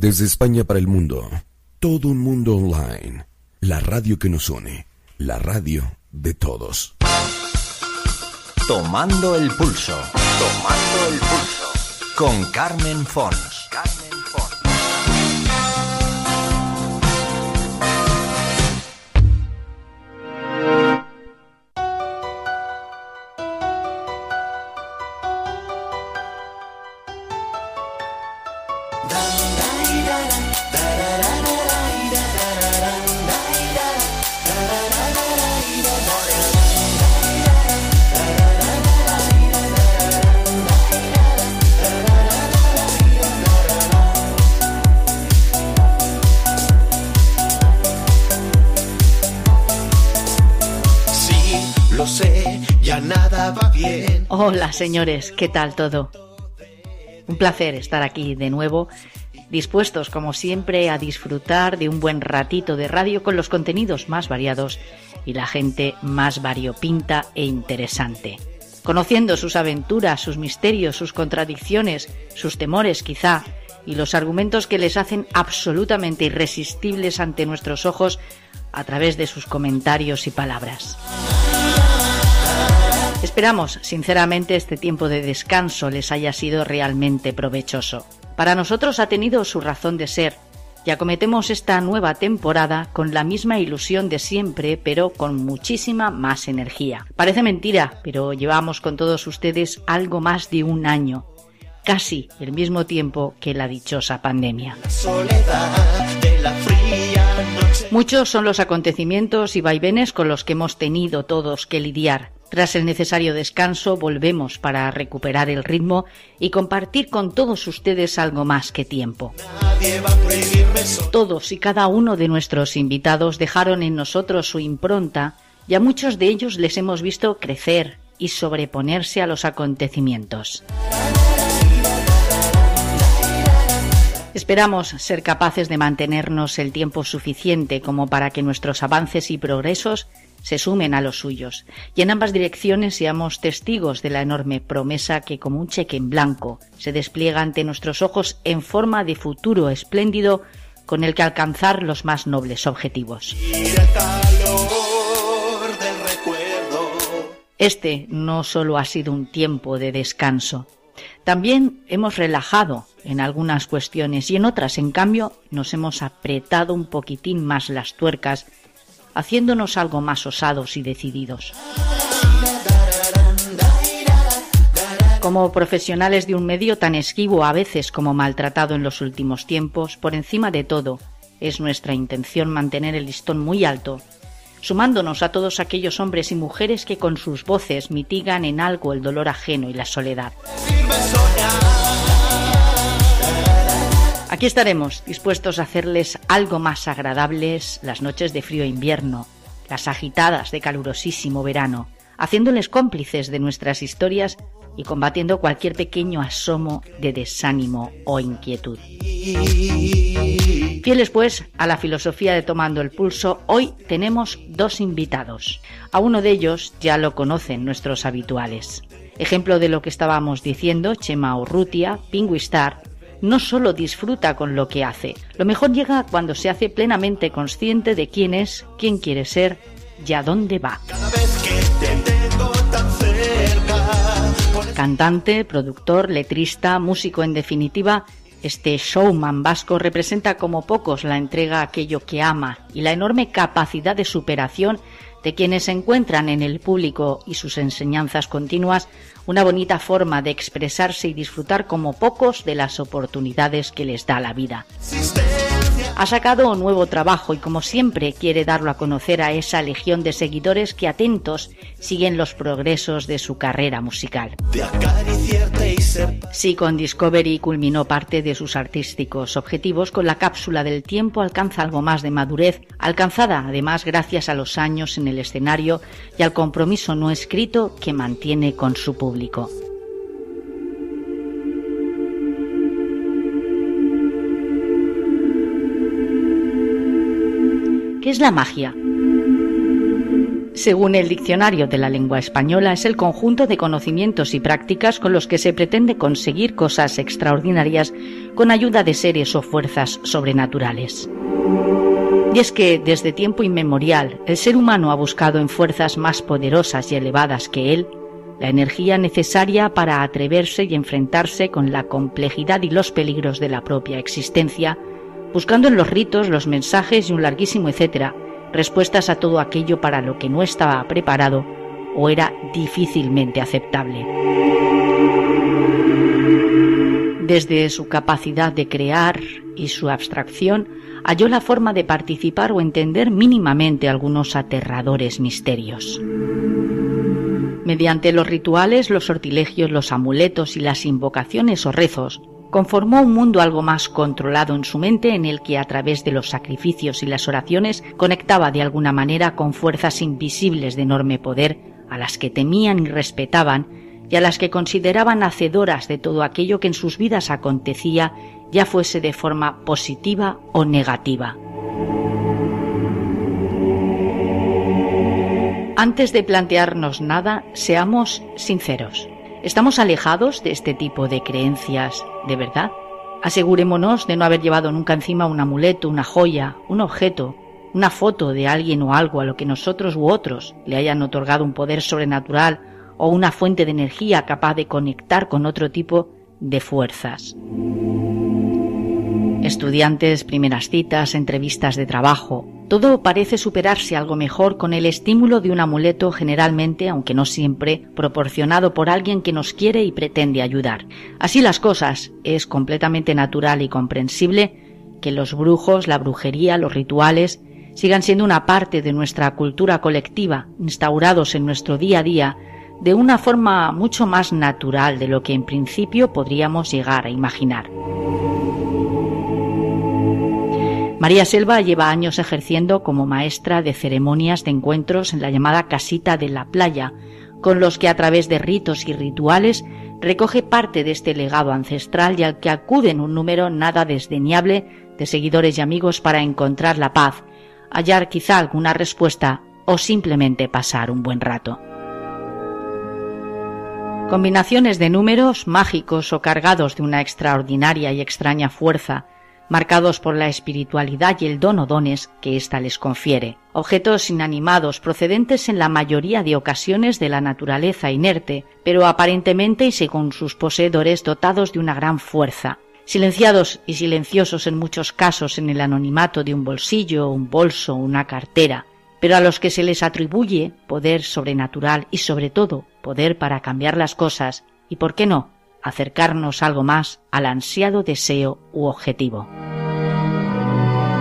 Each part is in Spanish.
Desde España para el mundo, todo un mundo online. La radio que nos une, la radio de todos. Tomando el pulso. Tomando el pulso. Con Carmen Fons. Señores, ¿qué tal todo? Un placer estar aquí de nuevo, dispuestos como siempre a disfrutar de un buen ratito de radio con los contenidos más variados y la gente más variopinta e interesante. Conociendo sus aventuras, sus misterios, sus contradicciones, sus temores quizá, y los argumentos que les hacen absolutamente irresistibles ante nuestros ojos a través de sus comentarios y palabras. Esperamos, sinceramente, este tiempo de descanso les haya sido realmente provechoso. Para nosotros ha tenido su razón de ser, y acometemos esta nueva temporada con la misma ilusión de siempre, pero con muchísima más energía. Parece mentira, pero llevamos con todos ustedes algo más de un año, casi el mismo tiempo que la dichosa pandemia. Muchos son los acontecimientos y vaivenes con los que hemos tenido todos que lidiar. Tras el necesario descanso volvemos para recuperar el ritmo y compartir con todos ustedes algo más que tiempo. Todos y cada uno de nuestros invitados dejaron en nosotros su impronta y a muchos de ellos les hemos visto crecer y sobreponerse a los acontecimientos. Esperamos ser capaces de mantenernos el tiempo suficiente como para que nuestros avances y progresos se sumen a los suyos y en ambas direcciones seamos testigos de la enorme promesa que como un cheque en blanco se despliega ante nuestros ojos en forma de futuro espléndido con el que alcanzar los más nobles objetivos. Este no solo ha sido un tiempo de descanso, también hemos relajado en algunas cuestiones y en otras, en cambio, nos hemos apretado un poquitín más las tuercas haciéndonos algo más osados y decididos. Como profesionales de un medio tan esquivo a veces como maltratado en los últimos tiempos, por encima de todo, es nuestra intención mantener el listón muy alto, sumándonos a todos aquellos hombres y mujeres que con sus voces mitigan en algo el dolor ajeno y la soledad. Aquí estaremos, dispuestos a hacerles algo más agradables las noches de frío invierno, las agitadas de calurosísimo verano, haciéndoles cómplices de nuestras historias y combatiendo cualquier pequeño asomo de desánimo o inquietud. Fieles pues a la filosofía de Tomando el Pulso, hoy tenemos dos invitados. A uno de ellos ya lo conocen nuestros habituales. Ejemplo de lo que estábamos diciendo, Chema Urrutia, Pingüistar, no solo disfruta con lo que hace, lo mejor llega cuando se hace plenamente consciente de quién es, quién quiere ser y a dónde va. Cantante, productor, letrista, músico en definitiva, este showman vasco representa como pocos la entrega a aquello que ama y la enorme capacidad de superación de quienes encuentran en el público y sus enseñanzas continuas una bonita forma de expresarse y disfrutar como pocos de las oportunidades que les da la vida. Ha sacado un nuevo trabajo y como siempre quiere darlo a conocer a esa legión de seguidores que atentos siguen los progresos de su carrera musical. Sí, con Discovery culminó parte de sus artísticos objetivos, con la cápsula del tiempo alcanza algo más de madurez, alcanzada además gracias a los años en el escenario y al compromiso no escrito que mantiene con su público. ¿Qué es la magia? Según el diccionario de la lengua española, es el conjunto de conocimientos y prácticas con los que se pretende conseguir cosas extraordinarias con ayuda de seres o fuerzas sobrenaturales. Y es que desde tiempo inmemorial el ser humano ha buscado en fuerzas más poderosas y elevadas que él la energía necesaria para atreverse y enfrentarse con la complejidad y los peligros de la propia existencia, buscando en los ritos, los mensajes y un larguísimo etcétera respuestas a todo aquello para lo que no estaba preparado o era difícilmente aceptable. Desde su capacidad de crear y su abstracción, halló la forma de participar o entender mínimamente algunos aterradores misterios. Mediante los rituales, los sortilegios, los amuletos y las invocaciones o rezos, conformó un mundo algo más controlado en su mente en el que a través de los sacrificios y las oraciones conectaba de alguna manera con fuerzas invisibles de enorme poder a las que temían y respetaban y a las que consideraban hacedoras de todo aquello que en sus vidas acontecía, ya fuese de forma positiva o negativa. Antes de plantearnos nada, seamos sinceros. ¿Estamos alejados de este tipo de creencias de verdad? Asegurémonos de no haber llevado nunca encima un amuleto, una joya, un objeto, una foto de alguien o algo a lo que nosotros u otros le hayan otorgado un poder sobrenatural o una fuente de energía capaz de conectar con otro tipo de fuerzas estudiantes, primeras citas, entrevistas de trabajo. Todo parece superarse algo mejor con el estímulo de un amuleto generalmente, aunque no siempre, proporcionado por alguien que nos quiere y pretende ayudar. Así las cosas, es completamente natural y comprensible que los brujos, la brujería, los rituales, sigan siendo una parte de nuestra cultura colectiva, instaurados en nuestro día a día, de una forma mucho más natural de lo que en principio podríamos llegar a imaginar. María Selva lleva años ejerciendo como maestra de ceremonias de encuentros en la llamada casita de la playa, con los que a través de ritos y rituales recoge parte de este legado ancestral y al que acuden un número nada desdeñable de seguidores y amigos para encontrar la paz, hallar quizá alguna respuesta o simplemente pasar un buen rato. Combinaciones de números mágicos o cargados de una extraordinaria y extraña fuerza marcados por la espiritualidad y el don o dones que ésta les confiere, objetos inanimados procedentes en la mayoría de ocasiones de la naturaleza inerte, pero aparentemente y según sus poseedores dotados de una gran fuerza, silenciados y silenciosos en muchos casos en el anonimato de un bolsillo, un bolso, una cartera, pero a los que se les atribuye poder sobrenatural y sobre todo poder para cambiar las cosas y, por qué no, acercarnos algo más al ansiado deseo u objetivo.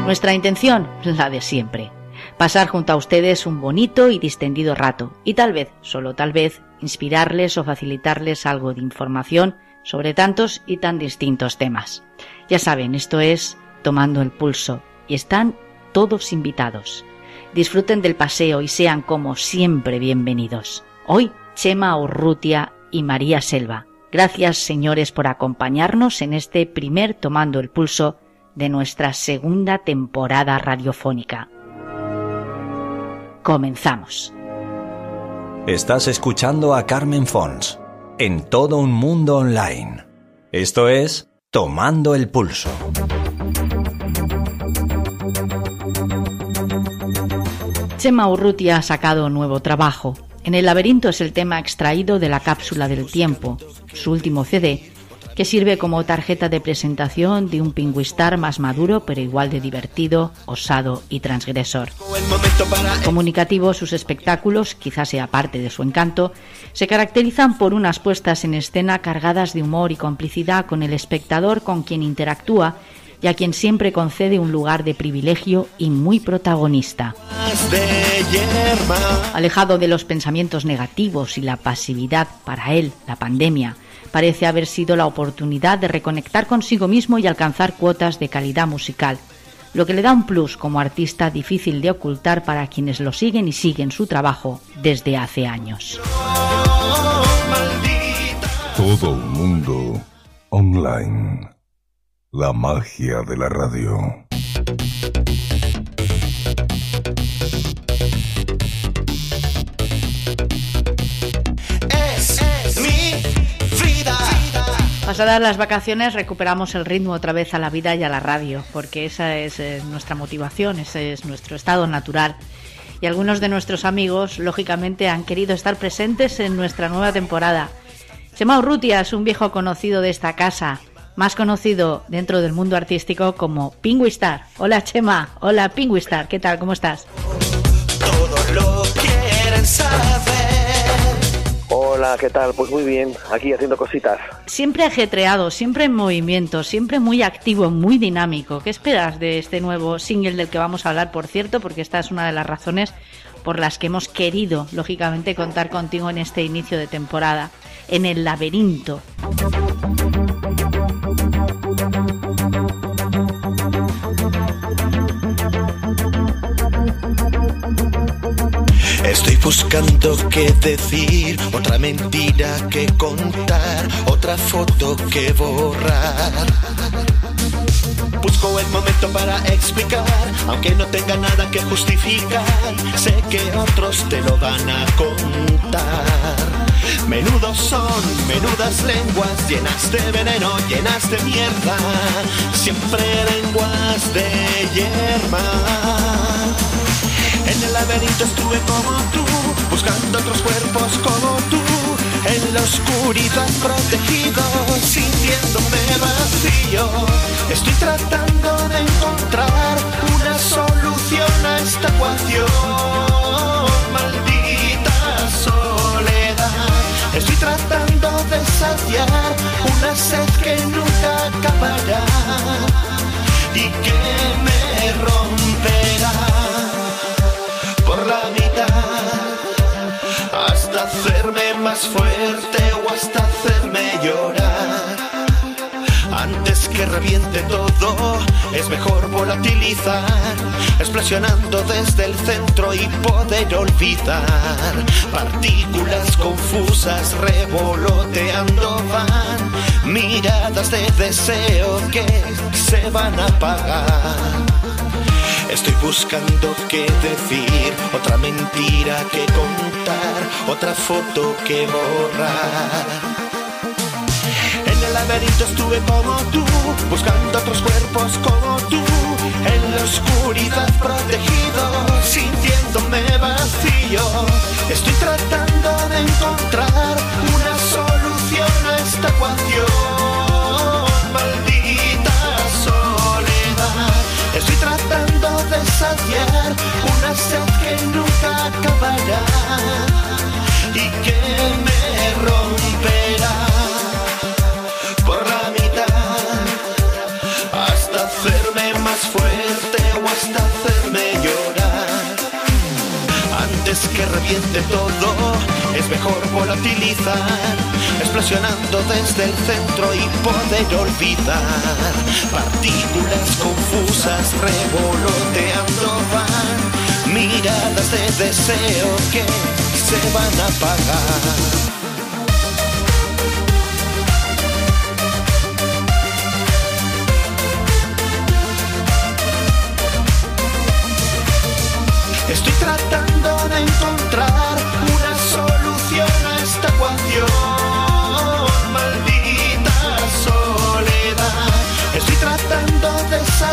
Nuestra intención, la de siempre, pasar junto a ustedes un bonito y distendido rato y tal vez, solo tal vez, inspirarles o facilitarles algo de información sobre tantos y tan distintos temas. Ya saben, esto es Tomando el Pulso y están todos invitados. Disfruten del paseo y sean como siempre bienvenidos. Hoy, Chema Urrutia y María Selva Gracias, señores, por acompañarnos en este primer Tomando el Pulso de nuestra segunda temporada radiofónica. Comenzamos. Estás escuchando a Carmen Fons en todo un mundo online. Esto es Tomando el Pulso. Chema Urrutia ha sacado nuevo trabajo. En el laberinto es el tema extraído de la cápsula del tiempo, su último CD, que sirve como tarjeta de presentación de un pingüistar más maduro pero igual de divertido, osado y transgresor. Comunicativo, sus espectáculos, quizás sea parte de su encanto, se caracterizan por unas puestas en escena cargadas de humor y complicidad con el espectador con quien interactúa y a quien siempre concede un lugar de privilegio y muy protagonista. Alejado de los pensamientos negativos y la pasividad, para él, la pandemia, parece haber sido la oportunidad de reconectar consigo mismo y alcanzar cuotas de calidad musical, lo que le da un plus como artista difícil de ocultar para quienes lo siguen y siguen su trabajo desde hace años. Todo mundo online. La magia de la radio. Pasadas las vacaciones recuperamos el ritmo otra vez a la vida y a la radio, porque esa es eh, nuestra motivación, ese es nuestro estado natural. Y algunos de nuestros amigos, lógicamente, han querido estar presentes en nuestra nueva temporada. Chema Urrutia es un viejo conocido de esta casa, más conocido dentro del mundo artístico como Pingüistar. Hola Chema, hola Pingüistar, ¿qué tal? ¿Cómo estás? Todo lo quieren saber. Hola, ¿qué tal? Pues muy bien, aquí haciendo cositas. Siempre ajetreado, siempre en movimiento, siempre muy activo, muy dinámico. ¿Qué esperas de este nuevo single del que vamos a hablar, por cierto? Porque esta es una de las razones por las que hemos querido, lógicamente, contar contigo en este inicio de temporada, en el laberinto. Estoy buscando qué decir, otra mentira que contar, otra foto que borrar. Busco el momento para explicar, aunque no tenga nada que justificar, sé que otros te lo van a contar. Menudos son, menudas lenguas, llenas de veneno, llenas de mierda, siempre lenguas de hierba. En el laberinto estuve como tú, buscando otros cuerpos como tú. En la oscuridad protegido, sintiéndome vacío. Estoy tratando de encontrar una solución a esta ecuación. Maldita soledad. Estoy tratando de saciar una sed que nunca acabará y que me romperá la mitad hasta hacerme más fuerte o hasta hacerme llorar. Antes que reviente todo, es mejor volatilizar, explosionando desde el centro y poder olvidar. Partículas confusas revoloteando van, miradas de deseo que se van a apagar. Estoy buscando qué decir, otra mentira que contar, otra foto que borrar. En el laberinto estuve como tú, buscando otros cuerpos como tú, en la oscuridad protegido, sintiéndome vacío. Estoy tratando de encontrar una solución a esta ecuación, saciar una sed que nunca acabará y que me romperá por la mitad hasta hacerme más fuerte o hasta hacerme llorar. Antes que reviente todo, es mejor volatilizar, explosionando desde el centro y poder olvidar. Partículas confusas revoloteando van, miradas de deseo que se van a apagar.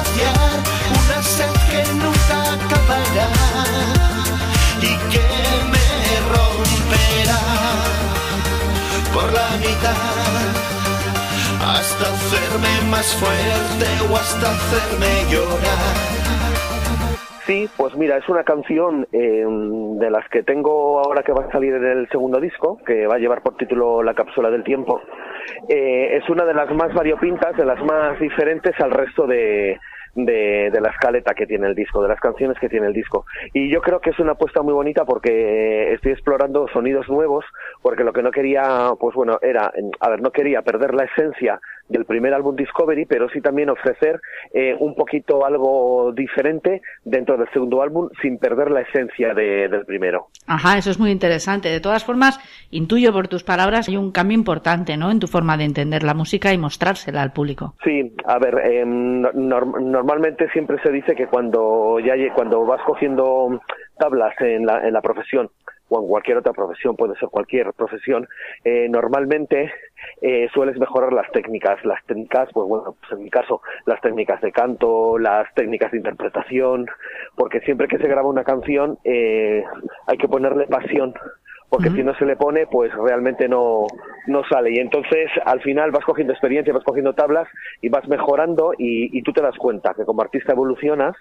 Saciar una sed que nunca acabará y que me romperá por la mitad hasta hacerme más fuerte o hasta hacerme llorar. Sí, pues mira, es una canción eh, de las que tengo ahora que va a salir en el segundo disco, que va a llevar por título La cápsula del tiempo. Eh, es una de las más variopintas, de las más diferentes al resto de, de, de, la escaleta que tiene el disco, de las canciones que tiene el disco. Y yo creo que es una apuesta muy bonita porque estoy explorando sonidos nuevos, porque lo que no quería, pues bueno, era, a ver, no quería perder la esencia del primer álbum Discovery, pero sí también ofrecer eh, un poquito algo diferente dentro del segundo álbum sin perder la esencia de, del primero. Ajá, eso es muy interesante. De todas formas, intuyo por tus palabras hay un cambio importante, ¿no? En tu forma de entender la música y mostrársela al público. Sí, a ver, eh, normalmente siempre se dice que cuando ya cuando vas cogiendo tablas en la, en la profesión o en cualquier otra profesión, puede ser cualquier profesión, eh, normalmente eh, sueles mejorar las técnicas. Las técnicas, pues bueno, pues en mi caso, las técnicas de canto, las técnicas de interpretación, porque siempre que se graba una canción eh, hay que ponerle pasión porque si no se le pone, pues realmente no, no sale. Y entonces al final vas cogiendo experiencia, vas cogiendo tablas y vas mejorando y, y tú te das cuenta que como artista evolucionas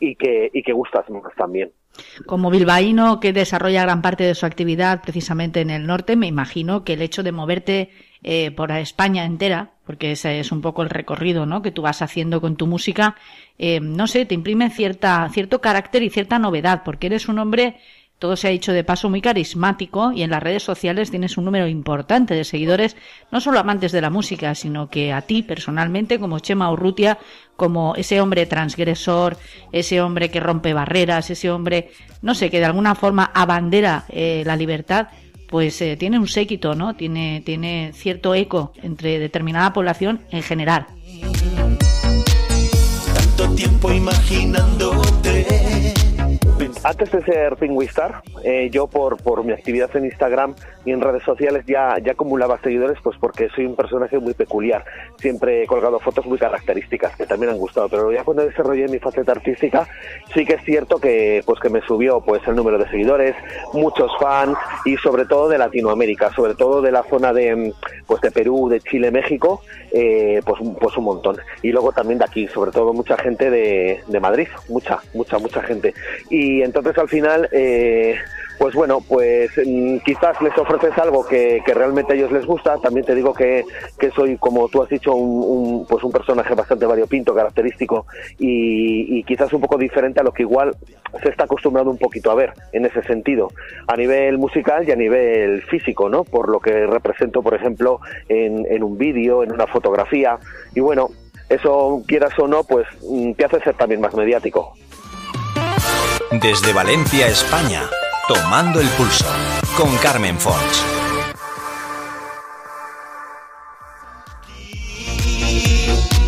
y, que, y que gustas más también. Como bilbaíno que desarrolla gran parte de su actividad precisamente en el norte, me imagino que el hecho de moverte eh, por España entera, porque ese es un poco el recorrido ¿no? que tú vas haciendo con tu música, eh, no sé, te imprime cierta, cierto carácter y cierta novedad, porque eres un hombre todo se ha dicho de paso muy carismático y en las redes sociales tienes un número importante de seguidores, no solo amantes de la música, sino que a ti personalmente, como Chema Urrutia, como ese hombre transgresor, ese hombre que rompe barreras, ese hombre, no sé, que de alguna forma abandera eh, la libertad, pues eh, tiene un séquito, ¿no? Tiene, tiene cierto eco entre determinada población en general. Tanto tiempo imaginándote antes de ser Pingüistar, eh, yo por, por mi actividad en Instagram y en redes sociales ya, ya acumulaba seguidores, pues porque soy un personaje muy peculiar. Siempre he colgado fotos muy características que también han gustado, pero ya cuando desarrollé mi faceta artística, sí que es cierto que, pues que me subió pues el número de seguidores, muchos fans y sobre todo de Latinoamérica, sobre todo de la zona de, pues de Perú, de Chile, México, eh, pues, pues un montón. Y luego también de aquí, sobre todo mucha gente de, de Madrid, mucha, mucha, mucha gente. Y entonces al final, eh, pues bueno, pues mm, quizás les ofreces algo que, realmente a ellos les gusta. También te digo que, soy, como tú has dicho, un, pues un personaje bastante variopinto, característico y, quizás un poco diferente a lo que igual se está acostumbrado un poquito a ver en ese sentido, a nivel musical y a nivel físico, ¿no? Por lo que represento, por ejemplo, en, en un vídeo, en una fotografía. Y bueno, eso, quieras o no, pues mm, te hace ser también más mediático. Desde Valencia, España, tomando el pulso con Carmen Fons.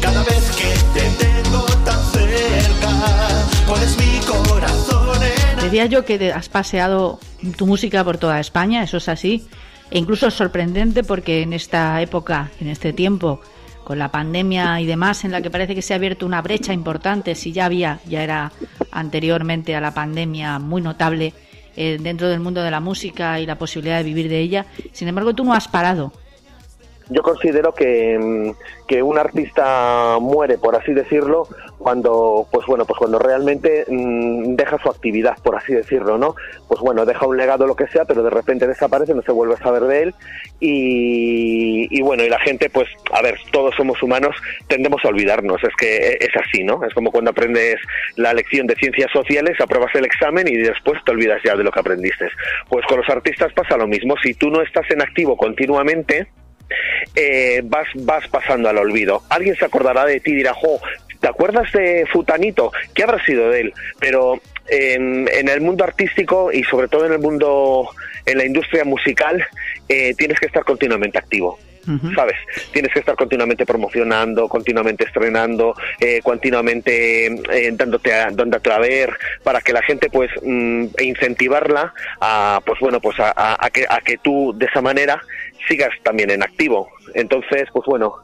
Cada vez que te tengo tan cerca, pones mi corazón en... Decía yo que has paseado tu música por toda España, eso es así. E incluso es sorprendente porque en esta época, en este tiempo, con la pandemia y demás, en la que parece que se ha abierto una brecha importante, si ya había, ya era anteriormente a la pandemia muy notable eh, dentro del mundo de la música y la posibilidad de vivir de ella. Sin embargo, tú no has parado. Yo considero que, mm, que un artista muere, por así decirlo, cuando pues bueno pues cuando realmente mm, deja su actividad por así decirlo no pues bueno deja un legado lo que sea pero de repente desaparece no se vuelve a saber de él. Y, bueno y la gente pues a ver todos somos humanos tendemos a olvidarnos. Es que es así no es como cuando aprendes la lección de ciencias sociales apruebas el examen y después te olvidas ya de lo que aprendiste. Pues con los artistas pasa lo mismo. Si tú no estás en activo continuamente eh, vas, vas pasando al olvido. Alguien se acordará de ti y dirá, jo, ¿te acuerdas de Futanito? ¿Qué habrá sido de él? Pero en, el mundo artístico y sobre todo en el mundo, en la industria musical, eh, tienes que estar continuamente activo. ¿Sabes? Tienes que estar continuamente promocionando, continuamente estrenando, eh, continuamente eh, dándote, a, dándote a ver para que la gente, pues, mm, e incentivarla a, pues bueno, pues a, que, a que tú de esa manera sigas también en activo. Entonces, pues bueno,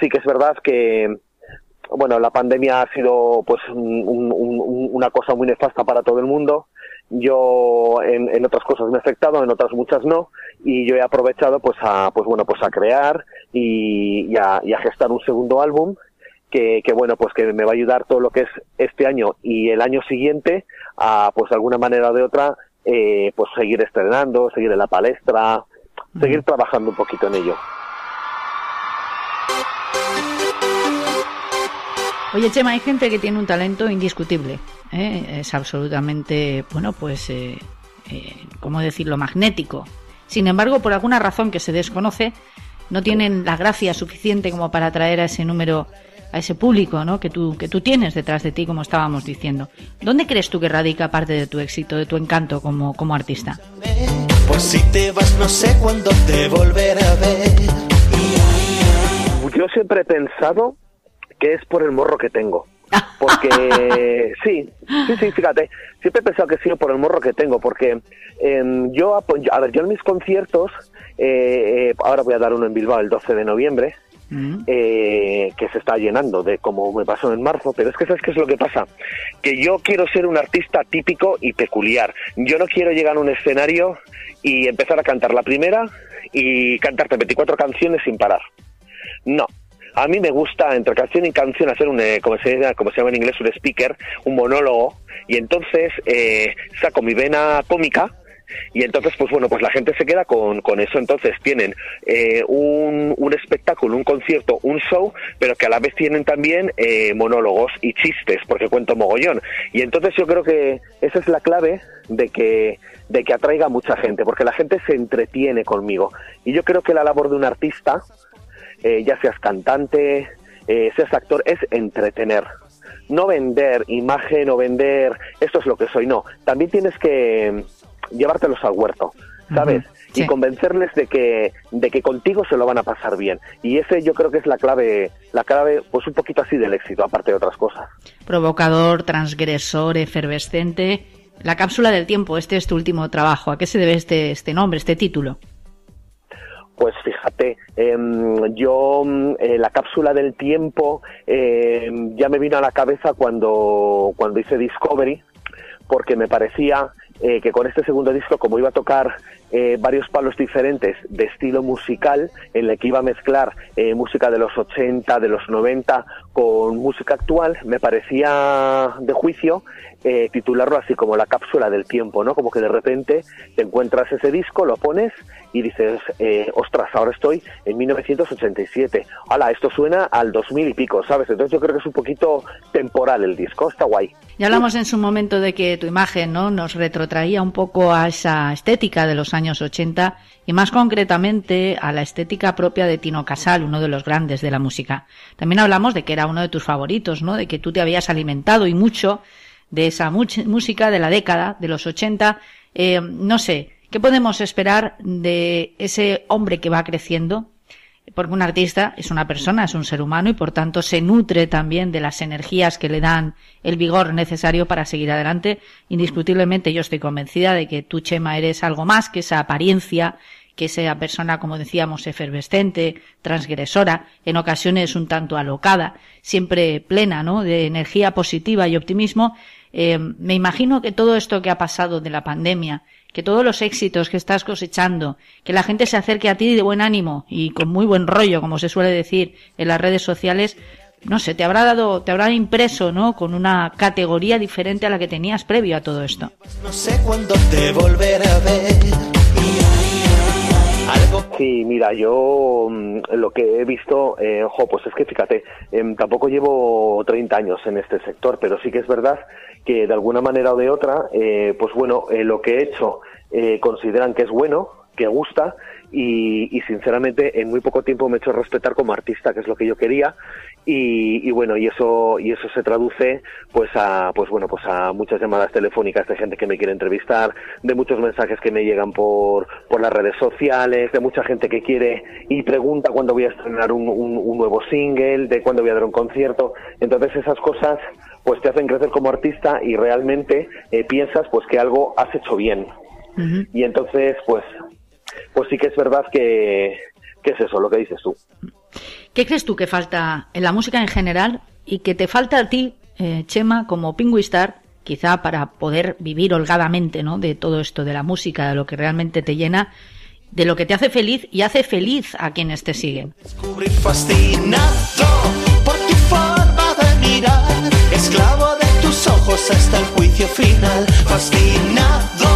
sí que es verdad que, bueno, la pandemia ha sido pues una cosa muy nefasta para todo el mundo. Yo en, otras cosas me he afectado, en otras muchas no, y yo he aprovechado pues a pues bueno pues a crear y, a, gestar un segundo álbum que, bueno pues que me va a ayudar todo lo que es este año y el año siguiente a pues de alguna manera o de otra eh, pues seguir estrenando, seguir en la palestra, seguir trabajando un poquito en ello. Oye, Chema, hay gente que tiene un talento indiscutible. ¿eh? Es absolutamente, bueno, pues, eh, eh, ¿cómo decirlo?, magnético. Sin embargo, por alguna razón que se desconoce, no tienen la gracia suficiente como para atraer a ese número, a ese público, ¿no? Que tú, que tú tienes detrás de ti, como estábamos diciendo. ¿Dónde crees tú que radica parte de tu éxito, de tu encanto como, como artista? Pues si te vas, no sé cuándo te volveré a ver. Yo siempre he pensado que es por el morro que tengo. Porque sí, sí, sí, fíjate, siempre he pensado que sí por el morro que tengo, porque em, yo, a ver, yo en mis conciertos, eh, eh, ahora voy a dar uno en Bilbao el 12 de noviembre, mm. eh, que se está llenando de como me pasó en marzo, pero es que sabes qué es lo que pasa, que yo quiero ser un artista típico y peculiar. Yo no quiero llegar a un escenario y empezar a cantar la primera y cantarte 24 canciones sin parar. No, a mí me gusta entre canción y canción hacer un, eh, como, se, como se llama en inglés, un speaker, un monólogo, y entonces eh, saco mi vena cómica, y entonces, pues bueno, pues la gente se queda con, con eso. Entonces tienen eh, un, un, espectáculo, un concierto, un show, pero que a la vez tienen también monólogos y chistes, porque cuento mogollón. Y entonces yo creo que esa es la clave de que, de que atraiga a mucha gente, porque la gente se entretiene conmigo. Y yo creo que la labor de un artista, eh, ya seas cantante, eh, seas actor, es entretener. No vender imagen o vender, esto es lo que soy, no. También tienes que llevártelos al huerto, ¿sabes? Y convencerles de que, de que contigo se lo van a pasar bien. Y ese yo creo que es la clave, la clave, pues un poquito así del éxito, aparte de otras cosas. Provocador, transgresor, efervescente. La cápsula del tiempo, este es tu último trabajo. ¿A qué se debe este, este nombre, este título? Pues fíjate, em, yo mm, eh, la cápsula del tiempo em, ya me vino a la cabeza cuando, cuando hice Discovery, porque me parecía eh, que con este segundo disco, como iba a tocar eh, varios palos diferentes de estilo musical, en el que iba a mezclar música de los 80, de los 90 con música actual, me parecía de juicio titularlo así como la cápsula del tiempo, ¿no? Como que de repente te encuentras ese disco, lo pones y dices, eh, ostras, ahora estoy en 1987. Hala, esto suena al 2000 y pico, ¿sabes? Entonces yo creo que es un poquito temporal el disco, está guay. Ya hablamos en su momento de que tu imagen ¿no? nos retrotraía un poco a esa estética de los años 80 y más concretamente a la estética propia de Tino Casal, uno de los grandes de la música. También hablamos de que era uno de tus favoritos, ¿no? De que tú te habías alimentado y mucho de esa música de la década de los 80. Eh, no sé, ¿Qué podemos esperar de ese hombre que va creciendo? Porque un artista es una persona, es un ser humano y por tanto se nutre también de las energías que le dan el vigor necesario para seguir adelante. Indiscutiblemente yo estoy convencida de que tú, Chema, eres algo más que esa apariencia, que esa persona, como decíamos, efervescente, transgresora, en ocasiones un tanto alocada, siempre plena, ¿no? De energía positiva y optimismo. Eh, me imagino que todo esto que ha pasado de la pandemia que todos los éxitos que estás cosechando, que la gente se acerque a ti de buen ánimo y con muy buen rollo, como se suele decir en las redes sociales, no sé, te habrá dado, te habrá impreso, ¿no? Con una categoría diferente a la que tenías previo a todo esto. No sé cuándo te a ver. Sí, mira, yo mm, lo que he visto, eh, ojo, pues es que fíjate, em, tampoco llevo 30 años en este sector, pero sí que es verdad que de alguna manera o de otra, eh, pues bueno, eh, lo que he hecho eh, consideran que es bueno, que gusta y, sinceramente en muy poco tiempo me he hecho respetar como artista, que es lo que yo quería y, bueno y eso y eso se traduce pues a pues bueno pues a muchas llamadas telefónicas de gente que me quiere entrevistar, de muchos mensajes que me llegan por por las redes sociales, de mucha gente que quiere y pregunta cuándo voy a estrenar un, un nuevo single, de cuándo voy a dar un concierto, entonces esas cosas pues te hacen crecer como artista y realmente eh, piensas pues que algo has hecho bien. Y entonces, pues, pues sí que es verdad que, es eso, lo que dices tú. ¿Qué crees tú que falta en la música en general y que te falta a ti, eh, Chema, como Pingüistar, quizá para poder vivir holgadamente ¿no? de todo esto, de la música, de lo que realmente te llena, de lo que te hace feliz y hace feliz a quienes te siguen? esclavo de tus ojos hasta el juicio final, fascinado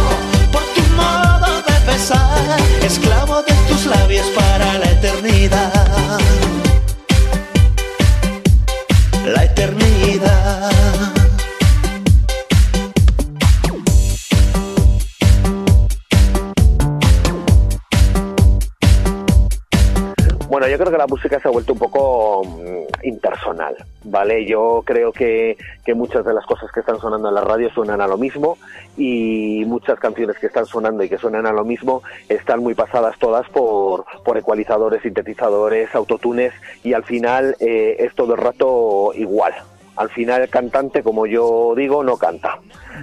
creo que la música se ha vuelto un poco mm, impersonal, ¿vale? Yo creo que, que, muchas de las cosas que están sonando en la radio suenan a lo mismo y muchas canciones que están sonando y que suenan a lo mismo están muy pasadas todas por, por ecualizadores, sintetizadores, autotunes y al final eh, es todo el rato igual. Al final el cantante, como yo digo, no canta.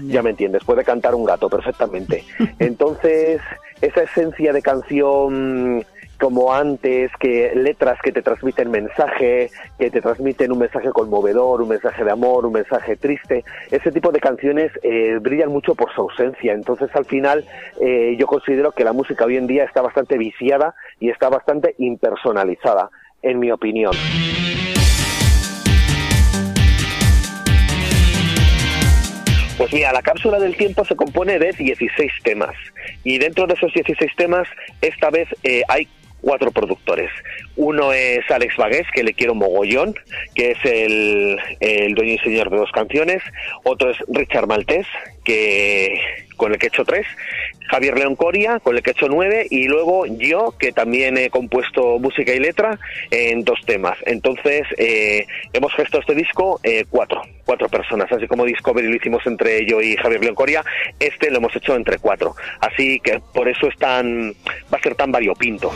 Ya me entiendes, puede cantar un gato perfectamente. Entonces, esa esencia de canción como antes, que letras que te transmiten mensaje, que te transmiten un mensaje conmovedor, un mensaje de amor, un mensaje triste. Ese tipo de canciones eh, brillan mucho por su ausencia. Entonces, al final, eh, yo considero que la música hoy en día está bastante viciada y está bastante impersonalizada, en mi opinión. Pues mira, la cápsula del tiempo se compone de 16 temas y dentro de esos 16 temas esta vez eh, hay cuatro productores. Uno es Alex Vagués, que le quiero mogollón, que es el, el dueño y señor de dos canciones. Otro es Richard Maltés, que con el que he hecho tres, Javier León Coria, con el que he hecho nueve, y luego yo, que también he compuesto música y letra en dos temas. Entonces, eh, hemos gestado este disco eh, cuatro, cuatro personas, así como Discovery lo hicimos entre yo y Javier León Coria, este lo hemos hecho entre cuatro. Así que por eso es tan, va a ser tan variopinto.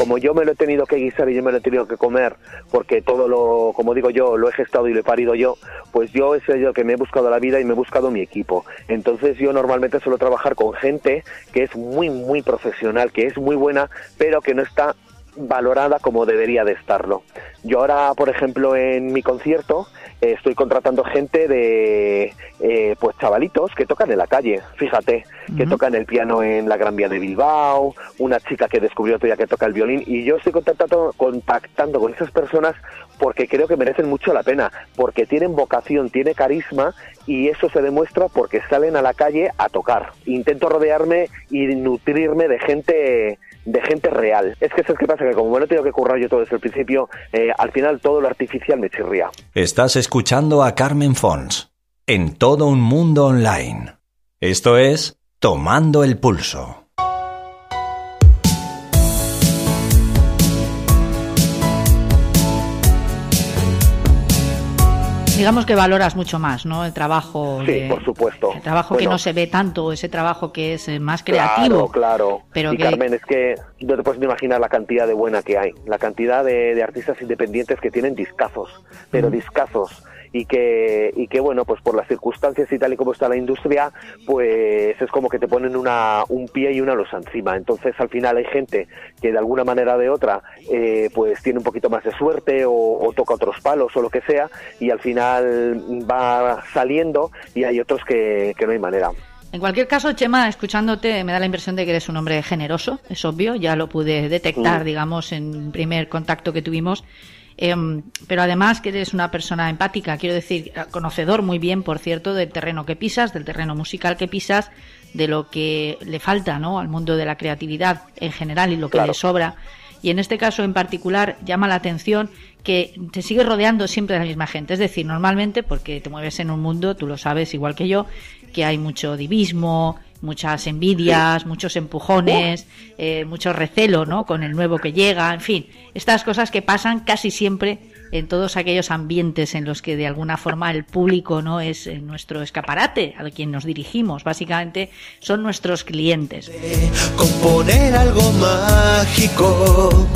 Como yo me lo he tenido que guisar y yo me lo he tenido que comer, porque todo lo, como digo yo, lo he gestado y lo he parido yo, pues yo he sido que me he buscado la vida y me he buscado mi equipo. Entonces yo normalmente suelo trabajar con gente que es muy, muy profesional, que es muy buena, pero que no está valorada como debería de estarlo. Yo ahora, por ejemplo, en mi concierto eh, estoy contratando gente de, eh, pues chavalitos que tocan en la calle, fíjate, que tocan el piano en la Gran Vía de Bilbao, una chica que descubrió todavía que toca el violín y yo estoy contactando, contactando con esas personas porque creo que merecen mucho la pena, porque tienen vocación, tiene carisma y eso se demuestra porque salen a la calle a tocar. Intento rodearme y nutrirme de gente de gente real. Es que es que pasa, que como me lo tengo que currar yo todo desde el principio, eh, al final todo lo artificial me chirría. Estás escuchando a Carmen Fons en todo un mundo online. Esto es Tomando el Pulso. Digamos que valoras mucho más, ¿no? El trabajo. Sí, por supuesto. El trabajo que no se ve tanto, ese trabajo que es eh, más creativo. Claro, claro. Pero y Carmen, es que no te puedes imaginar la cantidad de buena que hay, la cantidad de, artistas independientes que tienen discazos, pero discazos y que, y que bueno, pues por las circunstancias y tal y como está la industria, pues es como que te ponen una, un pie y una losa encima. Entonces al final hay gente que de alguna manera o de otra eh, pues tiene un poquito más de suerte o, toca otros palos o lo que sea y al final va saliendo y hay otros que, que no hay manera. En cualquier caso, Chema, escuchándote, me da la impresión de que eres un hombre generoso, es obvio, ya lo pude detectar, digamos, en el primer contacto que tuvimos. Em, pero además que eres una persona empática, quiero decir, conocedor muy bien, por cierto, del terreno que pisas, del terreno musical que pisas, de lo que le falta ¿no? al mundo de la creatividad en general y lo que le sobra. Y en este caso en particular llama la atención que te sigue rodeando siempre de la misma gente. Es decir, normalmente, porque te mueves en un mundo, tú lo sabes igual que yo, que hay mucho divismo, muchas envidias, muchos empujones, eh, mucho recelo, ¿no? Con el nuevo que llega, en fin, estas cosas que pasan casi siempre en todos aquellos ambientes en los que de alguna forma el público no es eh, nuestro escaparate a quien nos dirigimos, básicamente son nuestros clientes. Componer algo mágico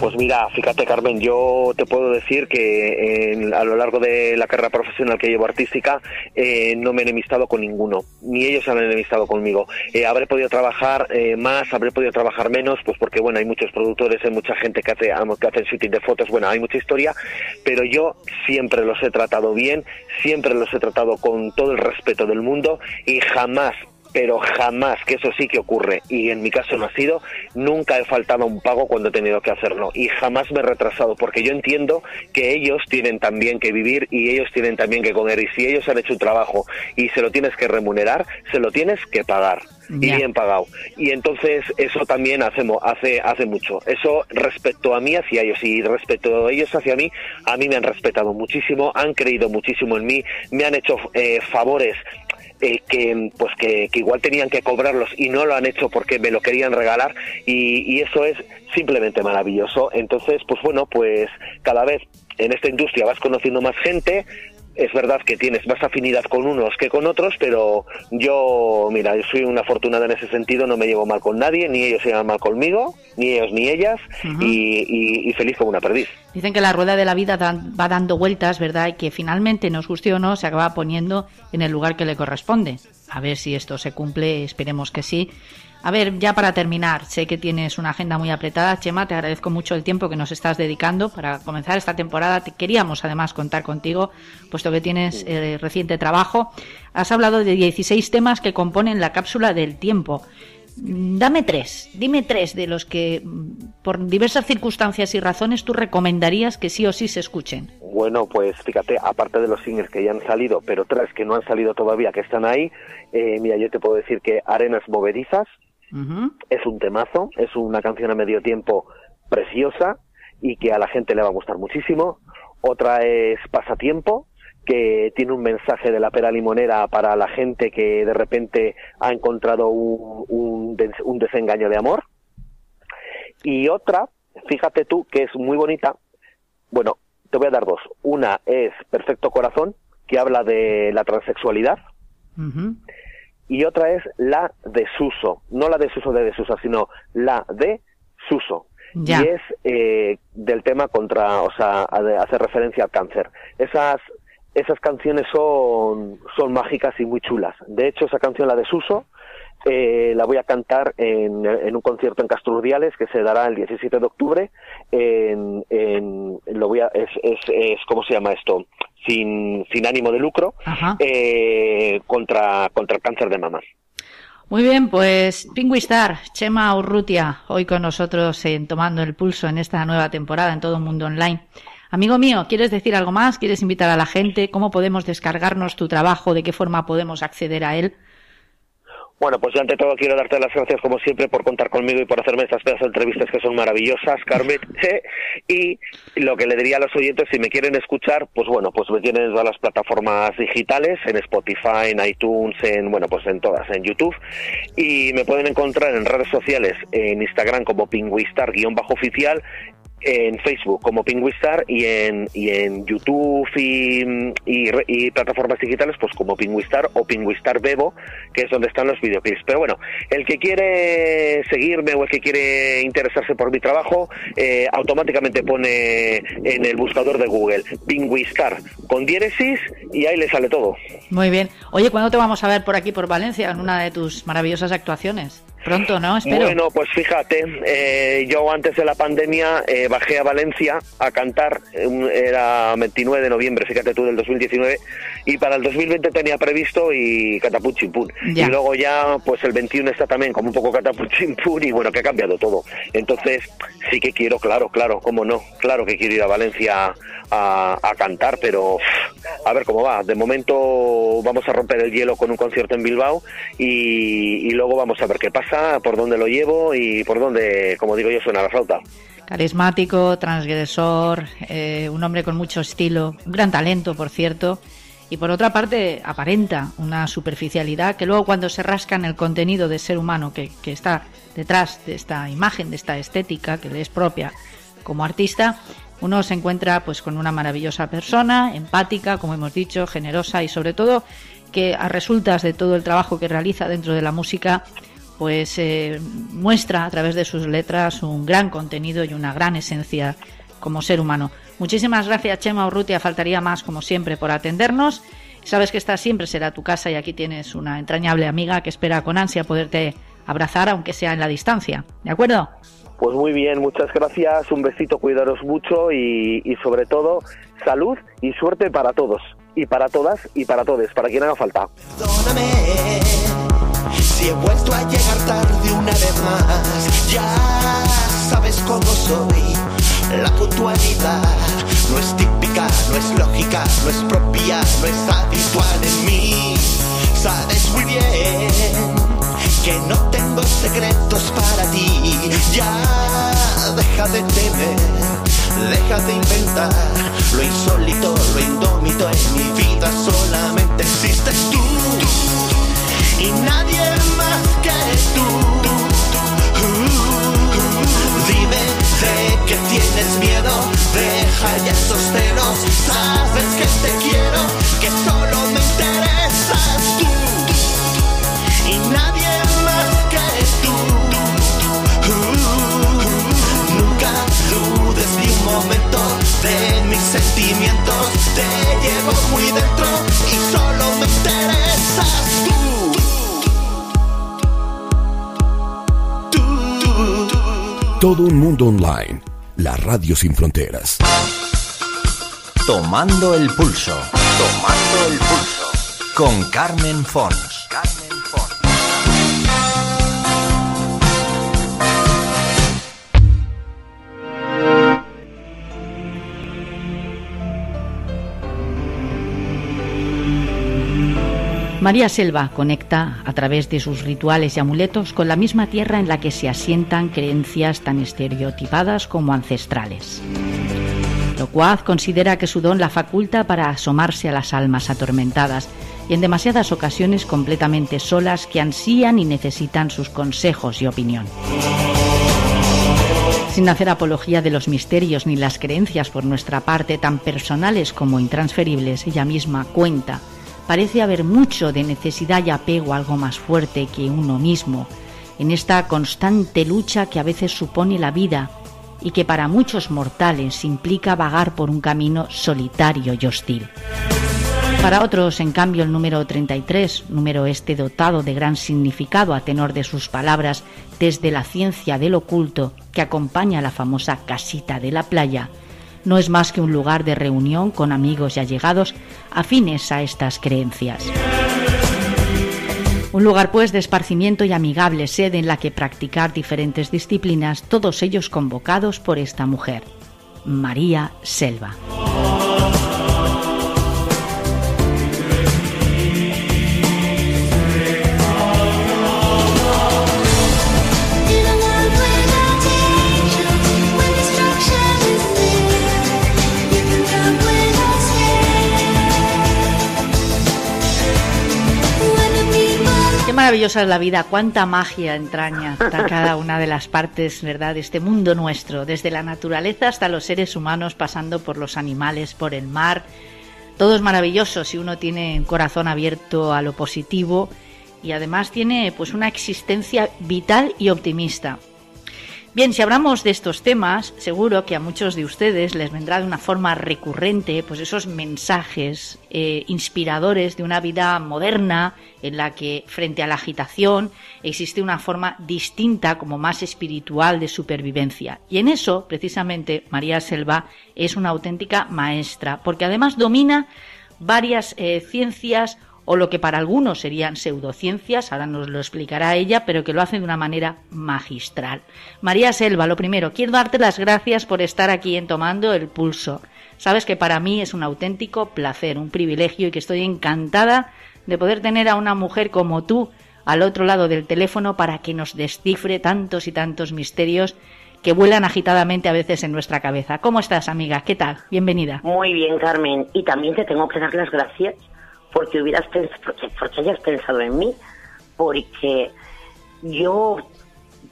pues mira, fíjate Carmen, yo te puedo decir que a lo largo de la carrera profesional que llevo artística eh, no me he enemistado con ninguno, ni ellos han enemistado conmigo. Eh, habré podido trabajar eh, más, habré podido trabajar menos, pues porque bueno, hay muchos productores, hay mucha gente que hace que hacen shooting de fotos, bueno, hay mucha historia, pero yo siempre los he tratado bien, siempre los he tratado con todo el respeto del mundo y jamás pero jamás, que eso sí que ocurre, y en mi caso no ha sido, nunca he faltado un pago cuando he tenido que hacerlo, y jamás me he retrasado, porque yo entiendo que ellos tienen también que vivir y ellos tienen también que comer, y si ellos han hecho un trabajo y se lo tienes que remunerar, se lo tienes que pagar. Y bien pagado. Y entonces eso también hace, hace, hace mucho. Eso respecto a mí hacia ellos y respecto a ellos hacia mí, a mí me han respetado muchísimo, han creído muchísimo en mí, me han hecho eh, favores eh, que pues que, igual tenían que cobrarlos y no lo han hecho porque me lo querían regalar y, eso es simplemente maravilloso. Entonces pues bueno pues cada vez en esta industria vas conociendo más gente es verdad que tienes más afinidad con unos que con otros, pero yo, mira, yo soy una afortunada en ese sentido, no me llevo mal con nadie, ni ellos se llevan mal conmigo, ni ellos ni ellas, y, feliz como una perdiz. Dicen que la rueda de la vida va dando vueltas, ¿verdad? Y que finalmente, nos guste o no, se acaba poniendo en el lugar que le corresponde. A ver si esto se cumple, esperemos que sí. A ver, ya para terminar, sé que tienes una agenda muy apretada. Chema, te agradezco mucho el tiempo que nos estás dedicando para comenzar esta temporada. Te queríamos además contar contigo, puesto que tienes eh, reciente trabajo. Has hablado de 16 temas que componen la cápsula del tiempo. Mm, dame tres, dime tres de los que, mm, por diversas circunstancias y razones, tú recomendarías que sí o sí se escuchen. Bueno, pues fíjate, aparte de los singles que ya han salido, pero tres que no han salido todavía, que están ahí, eh, mira, yo te puedo decir que Arenas Movedizas, es un temazo, es una canción a medio tiempo preciosa y que a la gente le va a gustar muchísimo. Otra es Pasatiempo, que tiene un mensaje de la pera limonera para la gente que de repente ha encontrado un, un, desengaño de amor. Y otra, fíjate tú, que es muy bonita. Bueno, te voy a dar dos. Una es Perfecto Corazón, que habla de la transexualidad y otra es la de Suso, no la de Suso de Desusa, sino la de Suso. Y es eh, del tema contra, o sea, hace referencia al cáncer. Esas esas canciones son, son mágicas y muy chulas. De hecho, esa canción, la de Suso, eh, la voy a cantar en, en, un concierto en Castrurdiales que se dará el 17 de octubre. En, en lo voy a, es, es, es, ¿cómo se llama esto? Sin, sin ánimo de lucro, eh, contra, contra el cáncer de mama. Muy bien, pues Pingüistar, Chema Urrutia, hoy con nosotros en Tomando el Pulso en esta nueva temporada en todo el mundo online. Amigo mío, ¿quieres decir algo más? ¿Quieres invitar a la gente? ¿Cómo podemos descargarnos tu trabajo? ¿De qué forma podemos acceder a él? Bueno, pues yo ante todo quiero darte las gracias como siempre por contar conmigo y por hacerme estas pedazos de entrevistas que son maravillosas, Carmen. y lo que le diría a los oyentes, si me quieren escuchar, pues bueno, pues me tienen en todas las plataformas digitales, en Spotify, en iTunes, en bueno, pues en todas, en YouTube. Y me pueden encontrar en redes sociales, en Instagram como pingüistar-oficial en Facebook como Pingüistar y en, y en YouTube y, y, plataformas digitales pues como Pingüistar o Pingüistar Bebo, que es donde están los videoclips. Pero bueno, el que quiere seguirme o el que quiere interesarse por mi trabajo, eh, automáticamente pone en el buscador de Google Pingüistar con diéresis y ahí le sale todo. Muy bien. Oye, ¿cuándo te vamos a ver por aquí, por Valencia, en una de tus maravillosas actuaciones? Pronto, ¿no? Espero. Bueno, pues fíjate, eh, yo antes de la pandemia eh, bajé a Valencia a cantar, era 29 de noviembre, fíjate tú, del 2019, y para el 2020 tenía previsto y catapult Y luego ya, pues el 21 está también como un poco catapult y bueno, que ha cambiado todo. Entonces, sí que quiero, claro, claro, cómo no, claro que quiero ir a Valencia a, a cantar, pero a ver cómo va. De momento vamos a romper el hielo con un concierto en Bilbao y, y luego vamos a ver qué pasa por dónde lo llevo y por dónde, como digo yo, suena la flauta. Carismático, transgresor, eh, un hombre con mucho estilo, un gran talento, por cierto. Y por otra parte, aparenta una superficialidad que luego cuando se rasca en el contenido de ser humano que, está detrás de esta imagen, de esta estética que le es propia como artista, uno se encuentra pues con una maravillosa persona, empática, como hemos dicho, generosa y sobre todo que a resultas de todo el trabajo que realiza dentro de la música pues eh, muestra a través de sus letras un gran contenido y una gran esencia como ser humano. Muchísimas gracias Chema Urrutia, faltaría más como siempre por atendernos. Sabes que esta siempre será tu casa y aquí tienes una entrañable amiga que espera con ansia poderte abrazar aunque sea en la distancia. ¿De acuerdo? Pues muy bien, muchas gracias, un besito, cuidaros mucho y, y sobre todo salud y suerte para todos y para todas y para todos, para quien haga falta. Si he vuelto a llegar tarde una vez más, ya sabes cómo soy. La puntualidad no es típica, no es lógica, no es propia, no es habitual en mí. Sabes muy bien que no tengo secretos para ti. Ya deja de temer, deja de inventar. Lo insólito, lo indómito en mi vida solamente existes tú y nadie más que tú. Sé que tienes miedo, deja ya esos celos, sabes que te quiero que solo me interesas tú y nadie más que tú. nunca dudes ni un momento de mis sentimientos, te llevo muy dentro y solo me interesas tú. Todo un mundo online. La radio sin fronteras. Tomando el pulso. Tomando el pulso. Con Carmen Fons. María Selva conecta a través de sus rituales y amuletos con la misma tierra en la que se asientan creencias tan estereotipadas como ancestrales. Locuaz considera que su don la faculta para asomarse a las almas atormentadas y en demasiadas ocasiones completamente solas que ansían y necesitan sus consejos y opinión. Sin hacer apología de los misterios ni las creencias por nuestra parte tan personales como intransferibles, ella misma cuenta parece haber mucho de necesidad y apego a algo más fuerte que uno mismo, en esta constante lucha que a veces supone la vida y que para muchos mortales implica vagar por un camino solitario y hostil. Para otros, en cambio, el número 33, número este dotado de gran significado a tenor de sus palabras desde la ciencia del oculto que acompaña la famosa casita de la playa, no es más que un lugar de reunión con amigos y allegados afines a estas creencias. Un lugar pues de esparcimiento y amigable sede en la que practicar diferentes disciplinas, todos ellos convocados por esta mujer, María Selva. Maravillosa es la vida, cuánta magia entraña cada una de las partes, ¿verdad?, de este mundo nuestro, desde la naturaleza hasta los seres humanos, pasando por los animales, por el mar. Todo es maravilloso si uno tiene un corazón abierto a lo positivo y además tiene pues una existencia vital y optimista. Bien, si hablamos de estos temas, seguro que a muchos de ustedes les vendrá de una forma recurrente pues esos mensajes eh, inspiradores de una vida moderna en la que frente a la agitación existe una forma distinta como más espiritual de supervivencia. Y en eso, precisamente, María Selva es una auténtica maestra, porque además domina varias eh, ciencias o lo que para algunos serían pseudociencias, ahora nos lo explicará ella, pero que lo hace de una manera magistral. María Selva, lo primero, quiero darte las gracias por estar aquí en Tomando el Pulso. Sabes que para mí es un auténtico placer, un privilegio y que estoy encantada de poder tener a una mujer como tú al otro lado del teléfono para que nos descifre tantos y tantos misterios que vuelan agitadamente a veces en nuestra cabeza. ¿Cómo estás, amiga? ¿Qué tal? Bienvenida. Muy bien, Carmen. Y también te tengo que dar las gracias porque hubieras pensado, porque, hayas pensado en mí, porque yo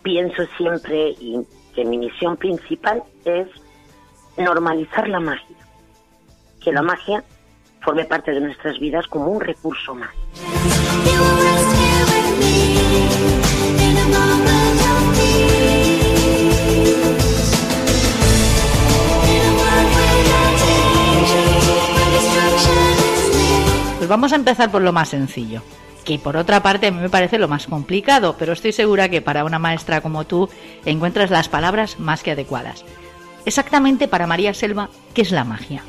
pienso siempre y que mi misión principal es normalizar la magia, que la magia forme parte de nuestras vidas como un recurso más. Pues vamos a empezar por lo más sencillo, que por otra parte a mí me parece lo más complicado, pero estoy segura que para una maestra como tú encuentras las palabras más que adecuadas. Exactamente para María Selva, ¿qué es la magia?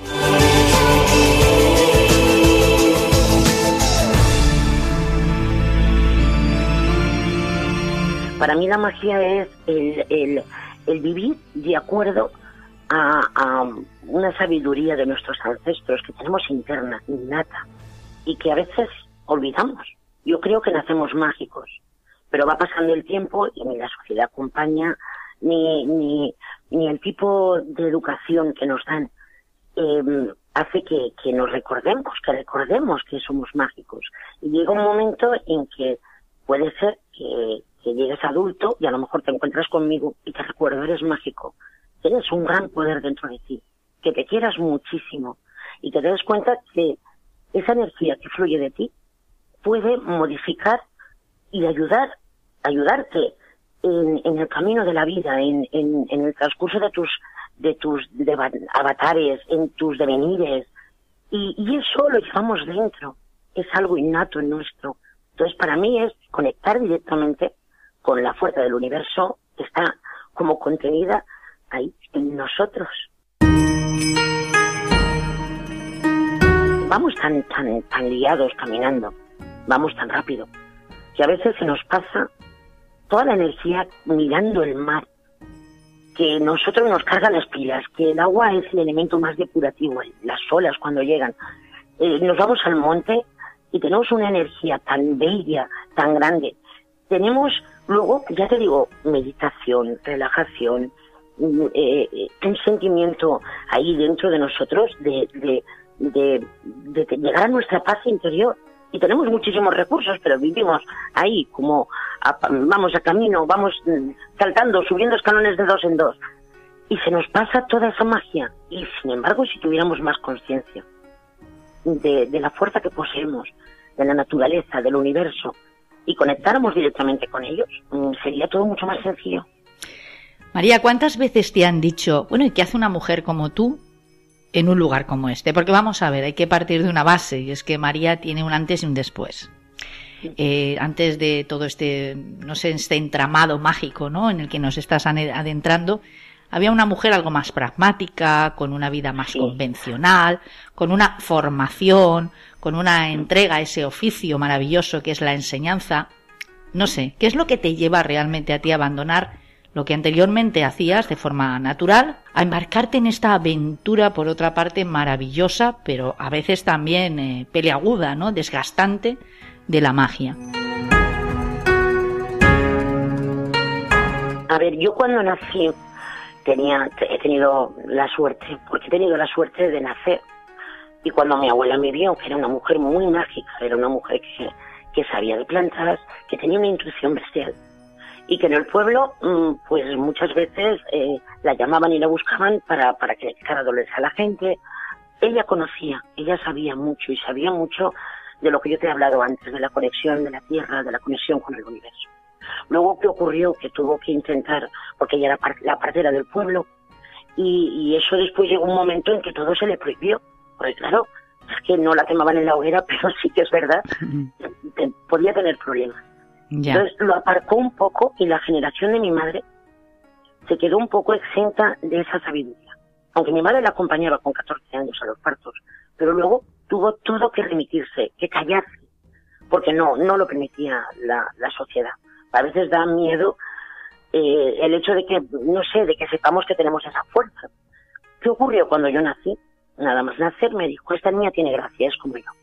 Para mí la magia es el, vivir de acuerdo a, a, una sabiduría de nuestros ancestros que tenemos interna, innata y que a veces olvidamos. Yo creo que nacemos mágicos, pero va pasando el tiempo y ni la sociedad acompaña, ni, ni, ni el tipo de educación que nos dan eh, hace que, que nos recordemos, que recordemos que somos mágicos. Y llega un momento en que puede ser que, que llegues adulto y a lo mejor te encuentras conmigo y te recuerdo, eres mágico. Tienes un gran poder dentro de ti, que te quieras muchísimo y que te des cuenta que esa energía que fluye de ti puede modificar y ayudar, ayudarte en, el camino de la vida, en, en, en el transcurso de tus, de tus de avatares, en tus devenires. Y, y eso lo llevamos dentro, es algo innato en nuestro. Entonces, para mí es conectar directamente con la fuerza del universo que está como contenida ahí en nosotros. Vamos tan, tan, tan liados caminando, vamos tan rápido, que a veces se nos pasa toda la energía mirando el mar, que nosotros nos cargan las pilas, que el agua es el elemento más depurativo, las olas cuando llegan. Eh, nos vamos al monte y tenemos una energía tan bella, tan grande. Tenemos luego, ya te digo, meditación, relajación, mm, eh, eh, un sentimiento ahí dentro de nosotros de, de, de, de llegar a nuestra paz interior y tenemos muchísimos recursos, pero vivimos ahí como vamos a camino, vamos mm, saltando, subiendo escalones de dos en dos. Y se nos pasa toda esa magia. Y sin embargo, si tuviéramos más conciencia de, de la fuerza que poseemos, de la naturaleza, del universo, y conectáramos directamente con ellos, mm, sería todo mucho más sencillo. María, ¿cuántas veces te han dicho, bueno, ¿y qué hace una mujer como tú en un lugar como este. Porque vamos a ver, hay que partir de una base y es que María tiene un antes y un después. Eh, antes de todo este, no sé, este entramado mágico, ¿no? En el que nos estás adentrando, había una mujer algo más pragmática, con una vida más convencional, con una formación, con una entrega a ese oficio maravilloso que es la enseñanza. No sé, ¿qué es lo que te lleva realmente a ti a abandonar lo que anteriormente hacías de forma natural, a embarcarte en esta aventura, por otra parte, maravillosa, pero a veces también eh, peleaguda, ¿no? Desgastante de la magia. A ver, yo cuando nací tenía, he tenido la suerte, porque he tenido la suerte de nacer. Y cuando mi abuela me vio, que era una mujer muy mágica, era una mujer que, que sabía de plantas, que tenía una intuición bestial, y que en el pueblo, mm, pues muchas veces eh, la llamaban y la buscaban para, para que le quitara a la gente. Ella conocía, ella sabía mucho y sabía mucho de lo que yo te he hablado antes, de la conexión de la tierra, de la conexión con el universo. Luego, ¿qué ocurrió? Que tuvo que intentar, porque ella era la partera del pueblo, y, y eso después llegó un momento en que todo se le prohibió. Porque claro, es que no la quemaban en la hoguera, pero sí que es verdad, que podía tener problemas. Entonces lo aparcó un poco y la generación de mi madre se quedó un poco exenta de esa sabiduría. Aunque mi madre la acompañaba con 14 años a los partos, pero luego tuvo todo que remitirse, que callarse, porque no, no lo permitía la, sociedad. A veces da miedo eh, el hecho de que, no sé, de que sepamos que tenemos esa fuerza. ¿Qué ocurrió cuando yo nací? Nada más nacer me dijo, esta niña tiene gracia, es como yo.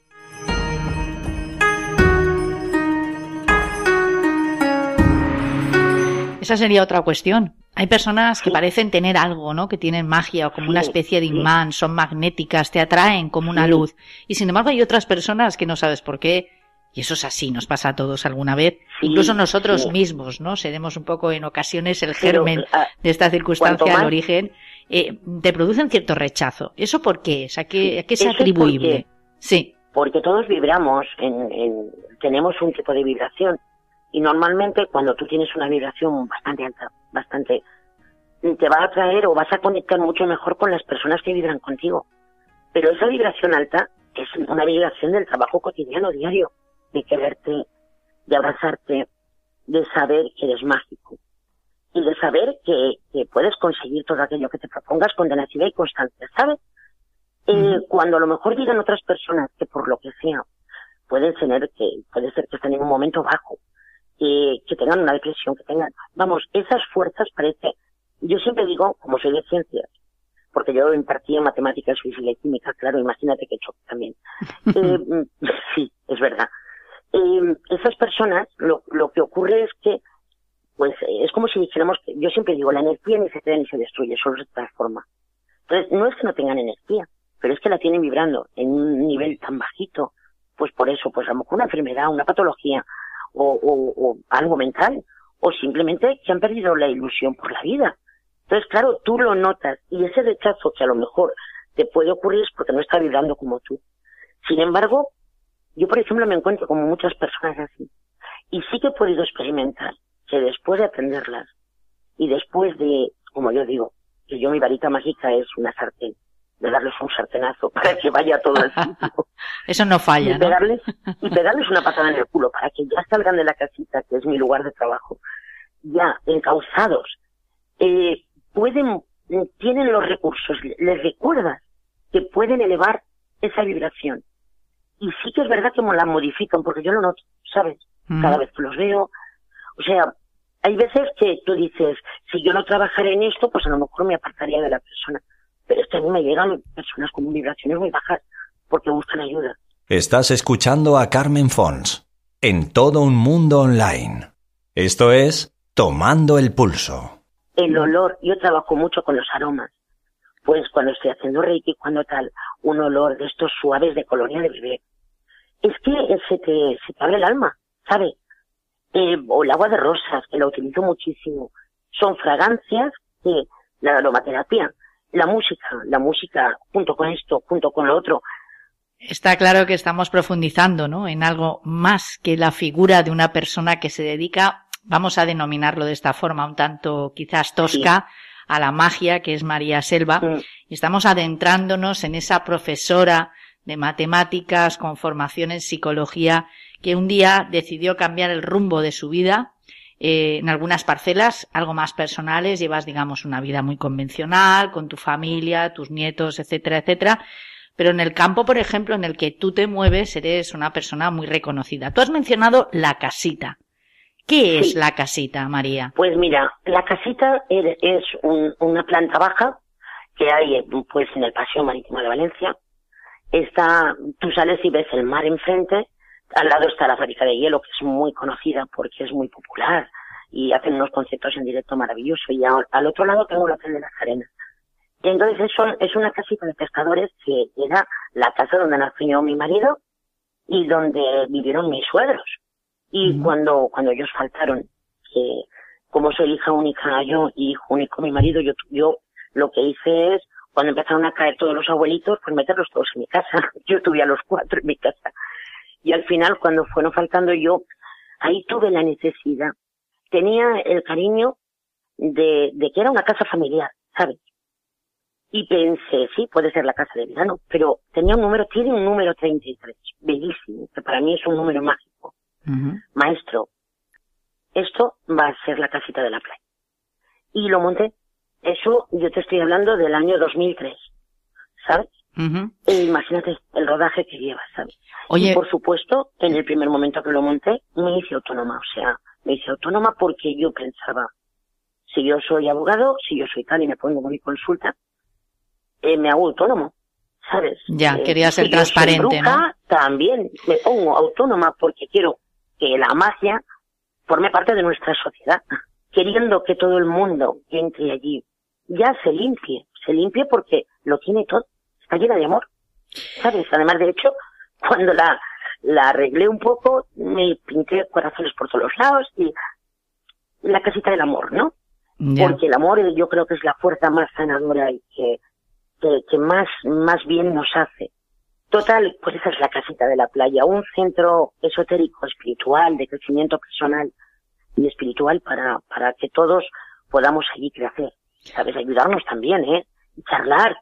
Esa sería otra cuestión. Hay personas que parecen tener algo, ¿no? Que tienen magia o como una especie de imán, son magnéticas, te atraen como una luz. Y sin embargo hay otras personas que no sabes por qué. Y eso es así, nos pasa a todos alguna vez. Incluso nosotros mismos, ¿no? Seremos un poco en ocasiones el germen ah, de esta circunstancia al origen. Eh, te producen cierto rechazo. ¿Eso por qué es? ¿A qué, a qué es atribuible? sí. Porque todos vibramos, en, en, tenemos un tipo de vibración y normalmente cuando tú tienes una vibración bastante alta, bastante, te va a atraer o vas a conectar mucho mejor con las personas que vibran contigo. Pero esa vibración alta es una vibración del trabajo cotidiano, diario, de quererte, de abrazarte, de saber que eres mágico y de saber que, puedes conseguir todo aquello que te propongas con tenacidad y constancia, ¿sabes? Eh, cuando a lo mejor digan otras personas que por lo que sea pueden tener que, puede ser que estén en un momento bajo, que tengan una depresión, que tengan, vamos, esas fuerzas parece, yo siempre digo, como soy de ciencias, porque yo impartí en matemáticas, física y química, claro, imagínate que choque también. eh, sí, es verdad. Eh, esas personas, lo, lo que ocurre es que, pues, es como si dijéramos que, yo siempre digo, la energía ni se crea ni se destruye, solo se transforma. Entonces, no es que no tengan energía, pero es que la tienen vibrando en un nivel tan bajito, pues por eso, pues a lo mejor una enfermedad, una patología, o, algo mental, o simplemente que han perdido la ilusión por la vida. Entonces, claro, tú lo notas y ese rechazo que a lo mejor te puede ocurrir es porque no está vibrando como tú. Sin embargo, yo, por ejemplo, me encuentro como muchas personas así. Y sí que he podido experimentar que después de atenderlas y después de, como yo digo, que yo mi varita mágica es una sartén, de darles un sartenazo para que vaya todo el sitio. Eso no falla, y pegarles, y pegarles una patada en el culo para que ya salgan de la casita, que es mi lugar de trabajo, ya encausados, eh, pueden, tienen los recursos, les recuerdas que pueden elevar esa vibración. Y sí que es verdad que la modifican, porque yo lo noto, ¿sabes? Cada vez que los veo. O sea, hay veces que tú dices, si yo no trabajara en esto, pues a lo mejor me apartaría de la persona. Pero es que a mí me llegan personas con vibraciones muy bajas porque buscan ayuda. Estás escuchando a Carmen Fons en todo un mundo online. Esto es Tomando el Pulso. El olor, yo trabajo mucho con los aromas. Pues cuando estoy haciendo reiki, cuando tal, un olor de estos suaves de colonia de bebé. Es que se te, se te abre el alma, ¿sabes? Eh, o el agua de rosas, que la utilizo muchísimo. Son fragancias que la aromaterapia, la música, la música junto con esto, junto con lo otro. Está claro que estamos profundizando, ¿no? En algo más que la figura de una persona que se dedica, vamos a denominarlo de esta forma, un tanto quizás tosca, a la magia que es María Selva. Y estamos adentrándonos en esa profesora de matemáticas con formación en psicología que un día decidió cambiar el rumbo de su vida eh, en algunas parcelas algo más personales, llevas, digamos, una vida muy convencional, con tu familia, tus nietos, etcétera, etcétera. Pero en el campo, por ejemplo, en el que tú te mueves, eres una persona muy reconocida. Tú has mencionado la casita. ¿Qué es la casita, María? Pues mira, la casita es una planta baja que hay pues en el Paseo Marítimo de Valencia. Está, tú sales y ves el mar enfrente al lado está la fábrica de hielo, que es muy conocida porque es muy popular y hacen unos conceptos en directo maravillosos. Y al, otro lado tengo la Hotel de las Arenas. Y entonces eso es una casita de pescadores que era la casa donde nació mi marido y donde vivieron mis suegros. Y cuando, cuando ellos faltaron, que como soy hija única yo y hijo único mi marido, yo, yo lo que hice es, cuando empezaron a caer todos los abuelitos, pues meterlos todos en mi casa. Yo tuve a los cuatro en mi casa. Y al final, cuando fueron faltando yo, ahí tuve la necesidad. Tenía el cariño de, de que era una casa familiar, ¿sabes? Y pensé, sí, puede ser la casa de verano, pero tenía un número, tiene un número 33, bellísimo, que para mí es un número mágico. Maestro, esto va a ser la casita de la playa. Y lo monté. Eso yo te estoy hablando del año 2003, ¿sabes? E imagínate el rodaje que lleva, ¿sabes? Y por supuesto, en el primer momento que lo monté, me hice autónoma. O sea, me hice autónoma porque yo pensaba, si yo soy abogado, si yo soy tal y me pongo mi consulta, eh, me hago autónomo, ¿sabes? Ya, eh, quería ser transparente, ¿no? También me pongo autónoma porque quiero que la magia forme parte de nuestra sociedad, queriendo que todo el mundo que entre allí ya se limpie, se limpie porque lo tiene todo está llena de amor, ¿sabes? Además, de hecho, cuando la, la arreglé un poco, me pinté corazones por todos los lados y la casita del amor, ¿no? Porque el amor yo creo que es la fuerza más sanadora y que, que, que, más, más bien nos hace. Total, pues esa es la casita de la playa, un centro esotérico, espiritual, de crecimiento personal y espiritual para, para que todos podamos allí crecer. ¿Sabes? Ayudarnos también, ¿eh? Charlar,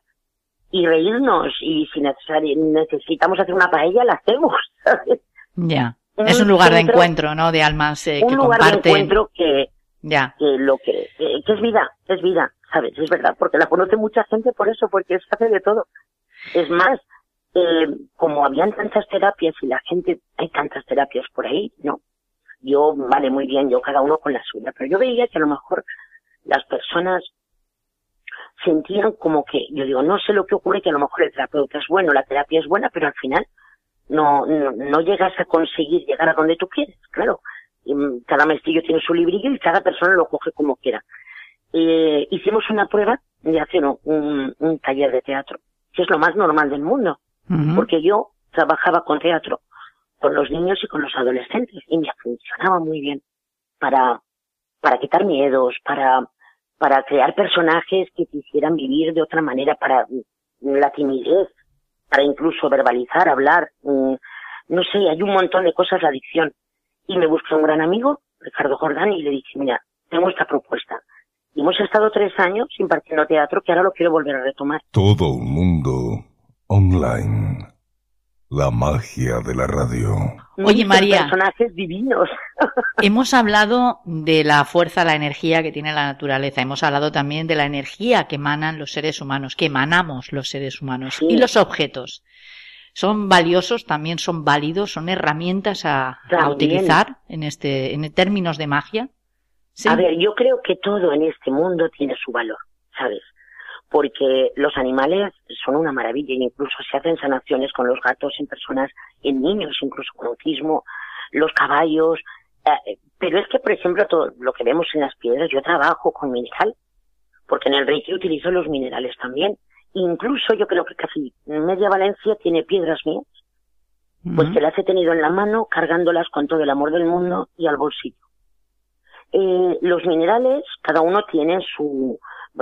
y reírnos y si necesitamos hacer una paella la hacemos ya. Es un lugar de encuentro no de almas eh, un lugar de encuentro que ya. que lo que, que es vida es vida sabes es verdad porque la conoce mucha gente por eso porque es hace de todo. Es más eh, como habían tantas terapias y la gente hay tantas terapias por ahí no. Yo vale muy bien yo cada uno con la suya pero yo veía que a lo mejor las personas sentían como que, yo digo, no sé lo que ocurre, que a lo mejor el terapeuta es bueno, la terapia es buena, pero al final no, no, llegas a conseguir llegar a donde tú quieres, claro. Mm, cada maestrillo tiene su librillo y cada persona lo coge como quiera. Eh, hicimos una prueba de hacer un, un, taller de teatro, que es lo más normal del mundo, porque yo trabajaba con teatro, con los niños y con los adolescentes, y me funcionaba muy bien para, para quitar miedos, para para crear personajes que quisieran vivir de otra manera, para la timidez, para incluso verbalizar, hablar, mm, no sé, hay un montón de cosas la adicción. Y me busqué un gran amigo, Ricardo Jordán, y le dije, mira, tengo esta propuesta. Y hemos estado tres años impartiendo teatro que ahora lo quiero volver a retomar. Todo un mundo online. La magia de la radio. Oye, María. Personajes divinos. Hemos hablado de la fuerza, la energía que tiene la naturaleza. Hemos hablado también de la energía que emanan los seres humanos, que emanamos los seres humanos. Y los objetos. ¿Son valiosos? ¿También son válidos? ¿Son herramientas a, utilizar en este, en términos de magia? A ver, yo creo que todo en este mundo tiene su valor, ¿sabes? Porque los animales son una maravilla, incluso se hacen sanaciones con los gatos en personas, en niños, incluso con autismo, los caballos, eh, pero es que, por ejemplo, todo lo que vemos en las piedras, yo trabajo con mineral, porque en el Reiki utilizo los minerales también. Incluso yo creo que casi media Valencia tiene piedras mías, pues que las he tenido en la mano, cargándolas con todo el amor del mundo y al bolsillo. Eh, los minerales, cada uno tiene su,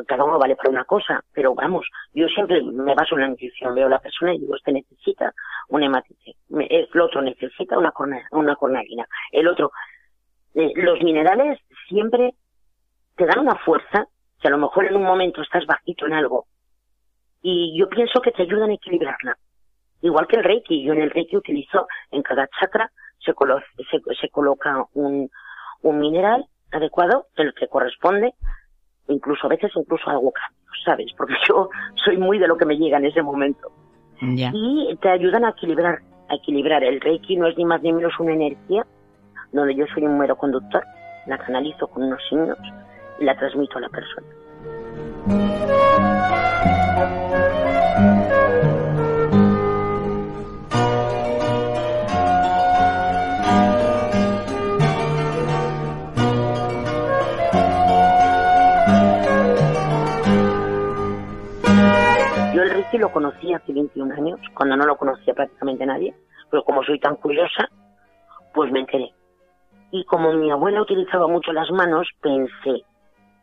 cada uno vale para una cosa, pero vamos, yo siempre me baso en la intuición, veo a la persona y digo, este necesita un hematite, el otro necesita una, corna, una cornalina, el otro. Eh, los minerales siempre te dan una fuerza que a lo mejor en un momento estás bajito en algo y yo pienso que te ayudan a equilibrarla. Igual que el Reiki, yo en el Reiki utilizo en cada chakra se, se, se coloca un, un mineral adecuado, el que corresponde, incluso a veces incluso algo cambio, ¿sabes? Porque yo soy muy de lo que me llega en ese momento. Y te ayudan a equilibrar, a equilibrar. El Reiki no es ni más ni menos una energía donde yo soy un mero conductor, la canalizo con unos signos y la transmito a la persona. Lo conocí hace 21 años, cuando no lo conocía prácticamente nadie, pero como soy tan curiosa, pues me enteré. Y como mi abuela utilizaba mucho las manos, pensé,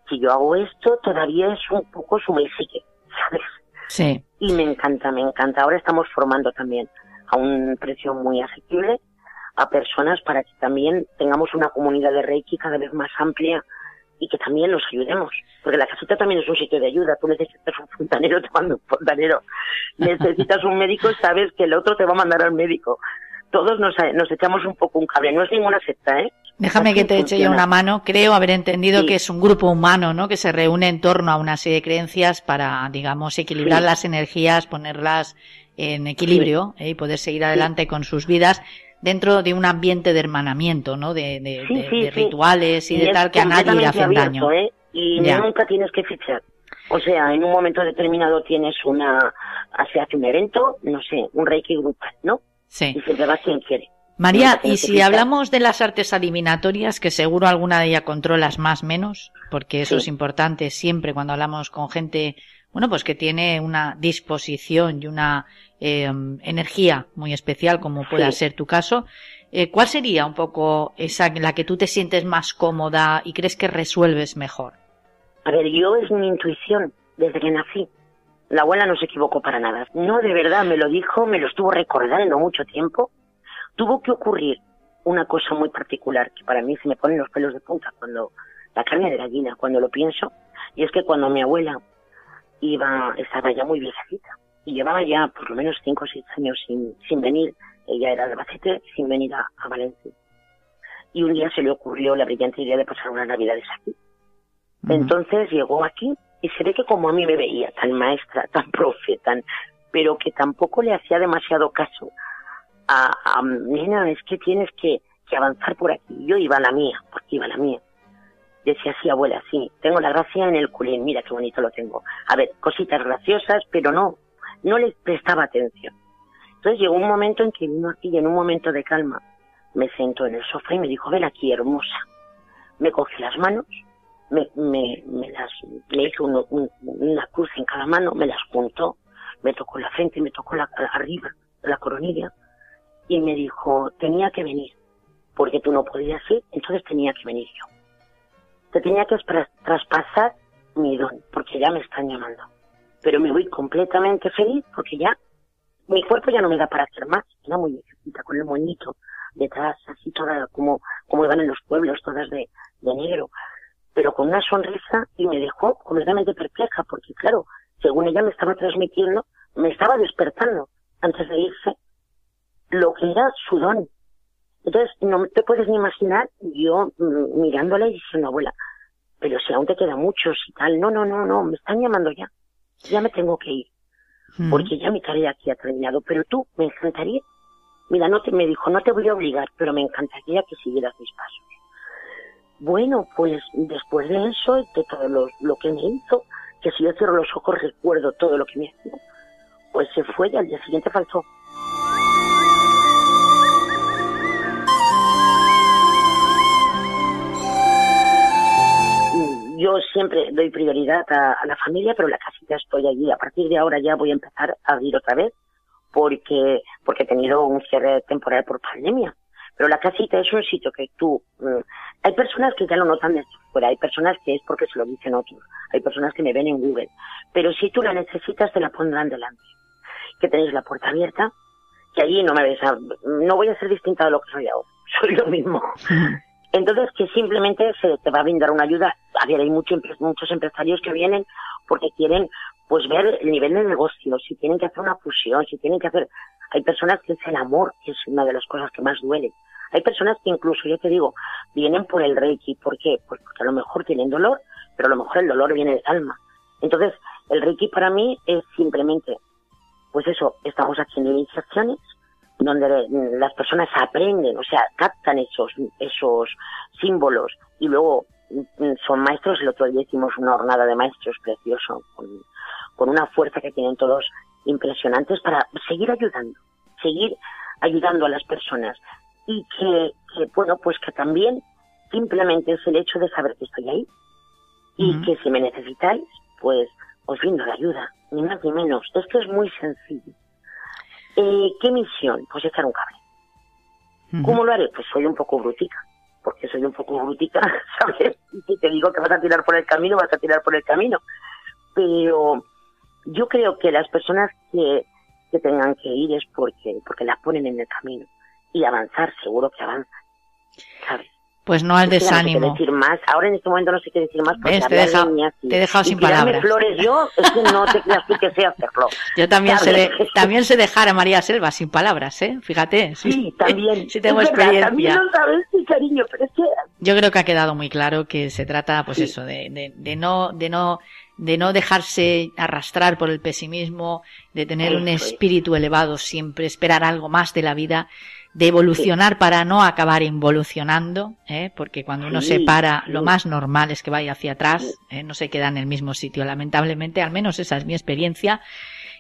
si yo hago esto, todavía es un poco su psique, ¿sabes? Sí. Y me encanta, me encanta. Ahora estamos formando también a un precio muy asequible a personas para que también tengamos una comunidad de Reiki cada vez más amplia y que también nos ayudemos. Porque la casita también es un sitio de ayuda. Tú necesitas un fontanero, te manda un fontanero. Necesitas un médico, sabes que el otro te va a mandar al médico. Todos nos, nos echamos un poco un cable. No es ninguna secta, ¿eh? Déjame que te eche yo una mano. Creo haber entendido que es un grupo humano, ¿no? Que se reúne en torno a una serie de creencias para, digamos, equilibrar las energías, ponerlas en equilibrio ¿eh? y poder seguir adelante con sus vidas dentro de un ambiente de hermanamiento, ¿no? De, de, rituales y, de tal que a nadie le hacen daño. ¿eh? Y nunca tienes que fichar. O sea, en un momento determinado tienes una, se hace un evento, no sé, un reiki grupal, ¿no? Sí. Y se va quien quiere. María, y si hablamos de las artes adivinatorias, que seguro alguna de ellas controlas más menos, porque eso es importante siempre cuando hablamos con gente, bueno, pues que tiene una disposición y una eh, energía muy especial, como pueda ser tu caso. Eh, ¿Cuál sería un poco esa la que tú te sientes más cómoda y crees que resuelves mejor? A ver, yo es mi intuición desde que nací. La abuela no se equivocó para nada. No, de verdad, me lo dijo, me lo estuvo recordando mucho tiempo. Tuvo que ocurrir una cosa muy particular que para mí se me ponen los pelos de punta cuando la carne de gallina, cuando lo pienso, y es que cuando mi abuela iba, estaba ya muy viejita, y llevaba ya por lo menos cinco o seis años sin, sin venir, ella era de Albacete, sin venir a, Valencia. Y un día se le ocurrió la brillante idea de pasar unas navidades aquí. Entonces llegó aquí y se ve que como a mí me veía, tan maestra, tan profe, tan, pero que tampoco le hacía demasiado caso a, a nena, es que tienes que, que avanzar por aquí. Yo iba a la mía, porque iba a la mía decía, sí, abuela, sí, tengo la gracia en el culín, mira qué bonito lo tengo. A ver, cositas graciosas, pero no, no le prestaba atención. Entonces llegó un momento en que vino aquí y en un momento de calma me sentó en el sofá y me dijo, ven aquí, hermosa. Me cogió las manos, me, me, me las, me hizo una cruz en cada mano, me las juntó, me tocó la frente, me tocó la, arriba, la coronilla, y me dijo, tenía que venir, porque tú no podías ir, entonces tenía que venir yo. Te tenía que traspasar mi don, porque ya me están llamando pero me voy completamente feliz porque ya mi cuerpo ya no me da para hacer más, muy viejita, con el moñito detrás, así toda, como, como iban en los pueblos, todas de, de negro, pero con una sonrisa y me dejó completamente perpleja, porque claro, según ella me estaba transmitiendo, me estaba despertando antes de irse lo que era su don. Entonces, no te puedes ni imaginar yo mm, mirándola y diciendo, abuela, pero si aún te queda mucho, si tal, no, no, no, no, me están llamando ya, ya me tengo que ir, Mm. porque ya mi tarea aquí ha terminado, pero tú, me encantaría, mira, no te, me dijo, no te voy a obligar, pero me encantaría que siguieras mis pasos. Bueno, pues después de eso, de todo lo, lo que me hizo, que si yo cierro los ojos recuerdo todo lo que me hacía, pues se fue y al día siguiente faltó. Yo siempre doy prioridad a, a la familia, pero la casita estoy allí. A partir de ahora ya voy a empezar a abrir otra vez porque, porque he tenido un cierre temporal por pandemia. Pero la casita es un sitio que tú... mm, hay personas que ya lo notan desde fuera, hay personas que es porque se lo dicen otros, hay personas que me ven en Google. Pero si tú la necesitas, te la pondrán delante. Que tenéis la puerta abierta, que allí no me ves, a- no voy a ser distinta de lo que soy ahora, soy lo mismo. Entonces, que simplemente se te va a brindar una ayuda. A ver, hay mucho empre- muchos empresarios que vienen porque quieren pues ver el nivel de negocio, si tienen que hacer una fusión, si tienen que hacer... Hay personas que es el amor, que es una de las cosas que más duele. Hay personas que incluso, yo te digo, vienen por el Reiki. ¿Por qué? Pues porque a lo mejor tienen dolor, pero a lo mejor el dolor viene del alma. Entonces, el Reiki para mí es simplemente, pues eso, estamos haciendo iniciaciones, donde las personas aprenden, o sea, captan esos, esos símbolos y luego son maestros. El otro día hicimos una jornada de maestros precioso, con, con una fuerza que tienen todos impresionantes para seguir ayudando, seguir ayudando a las personas. Y que, que, bueno, pues que también simplemente es el hecho de saber que estoy ahí y que si me necesitáis, pues os brindo la ayuda, ni más ni menos. Esto es muy sencillo. Eh, ¿Qué misión? Pues echar un cable. ¿Cómo lo haré? Pues soy un poco brutica, porque soy un poco brutica, ¿sabes? Y te digo que vas a tirar por el camino, vas a tirar por el camino. Pero yo creo que las personas que, que tengan que ir es porque, porque las ponen en el camino. Y avanzar, seguro que avanzan. ¿Sabes? Pues no al ya no sé qué desánimo. decir más. Ahora en este momento no sé qué decir más. porque. Te he hablar de dejado- niñas y- te he dejado sin palabras. flores yo, es que no te creas tú que sé hacerlo. Yo también sé, de- ¿Sabes? también sé dejar a María Selva sin palabras, ¿eh? Fíjate. Sí, también. Sí tengo Es verdad, experiencia. También lo sabes, sí, cariño, pero es que Yo creo que ha quedado muy claro que se trata, pues Sí. eso, de, de, de no, de no, de no dejarse arrastrar por el pesimismo, de tener un espíritu elevado siempre, esperar algo más de la vida, de evolucionar para no acabar involucionando, ¿eh? porque cuando uno Sí, se para, lo más normal es que vaya hacia atrás, ¿eh? no se queda en el mismo sitio, lamentablemente, al menos esa es mi experiencia.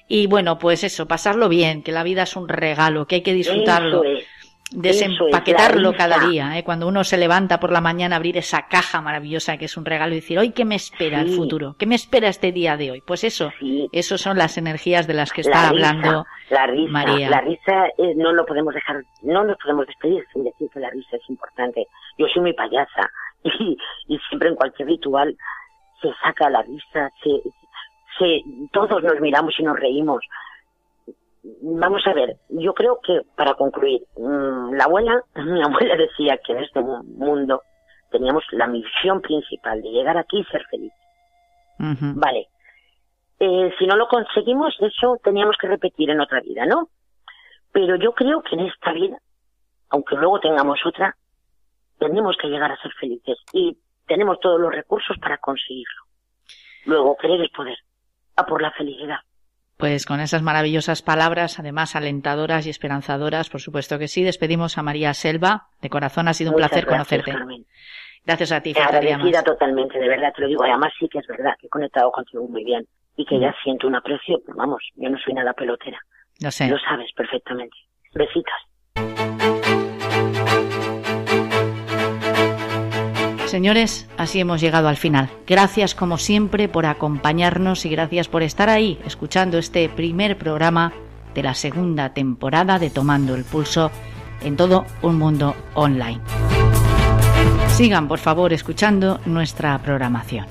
Y bueno, pues eso, pasarlo bien, que la vida es un regalo, que hay que disfrutarlo es. Desempaquetarlo cada día, ¿eh? cuando uno se levanta por la mañana, abrir esa caja maravillosa que es un regalo y decir, hoy qué me espera el futuro, qué me espera este día de hoy. Pues eso, Sí. eso son las energías de las que La está risa, hablando la risa, María. La risa eh, no lo podemos dejar, no nos podemos despedir sin decir que la risa es importante. Yo soy muy payasa y, y siempre en cualquier ritual se saca la risa, se, se, todos nos miramos y nos reímos. Vamos a ver, yo creo que para concluir, mm, la abuela, mi abuela decía que en este mu- mundo teníamos la misión principal de llegar aquí y ser feliz. Vale. Eh, si no lo conseguimos, eso teníamos que repetir en otra vida, ¿no? Pero yo creo que en esta vida, aunque luego tengamos otra, tenemos que llegar a ser felices y tenemos todos los recursos para conseguirlo. Luego, querer es poder. A por la felicidad. Pues con esas maravillosas palabras, además alentadoras y esperanzadoras, por supuesto que sí, despedimos a María Selva. De corazón ha sido un Muchas placer gracias, conocerte. Carmen. Gracias a ti, Agradecida totalmente, de verdad, te lo digo. Además sí que es verdad que he conectado contigo muy bien y que Mm. ya siento un aprecio. Vamos, yo no soy nada pelotera. Lo sé. Lo sabes perfectamente. Besitos. Señores, así hemos llegado al final. Gracias como siempre por acompañarnos y gracias por estar ahí escuchando este primer programa de la segunda temporada de Tomando el Pulso en todo un mundo online. Sigan por favor escuchando nuestra programación.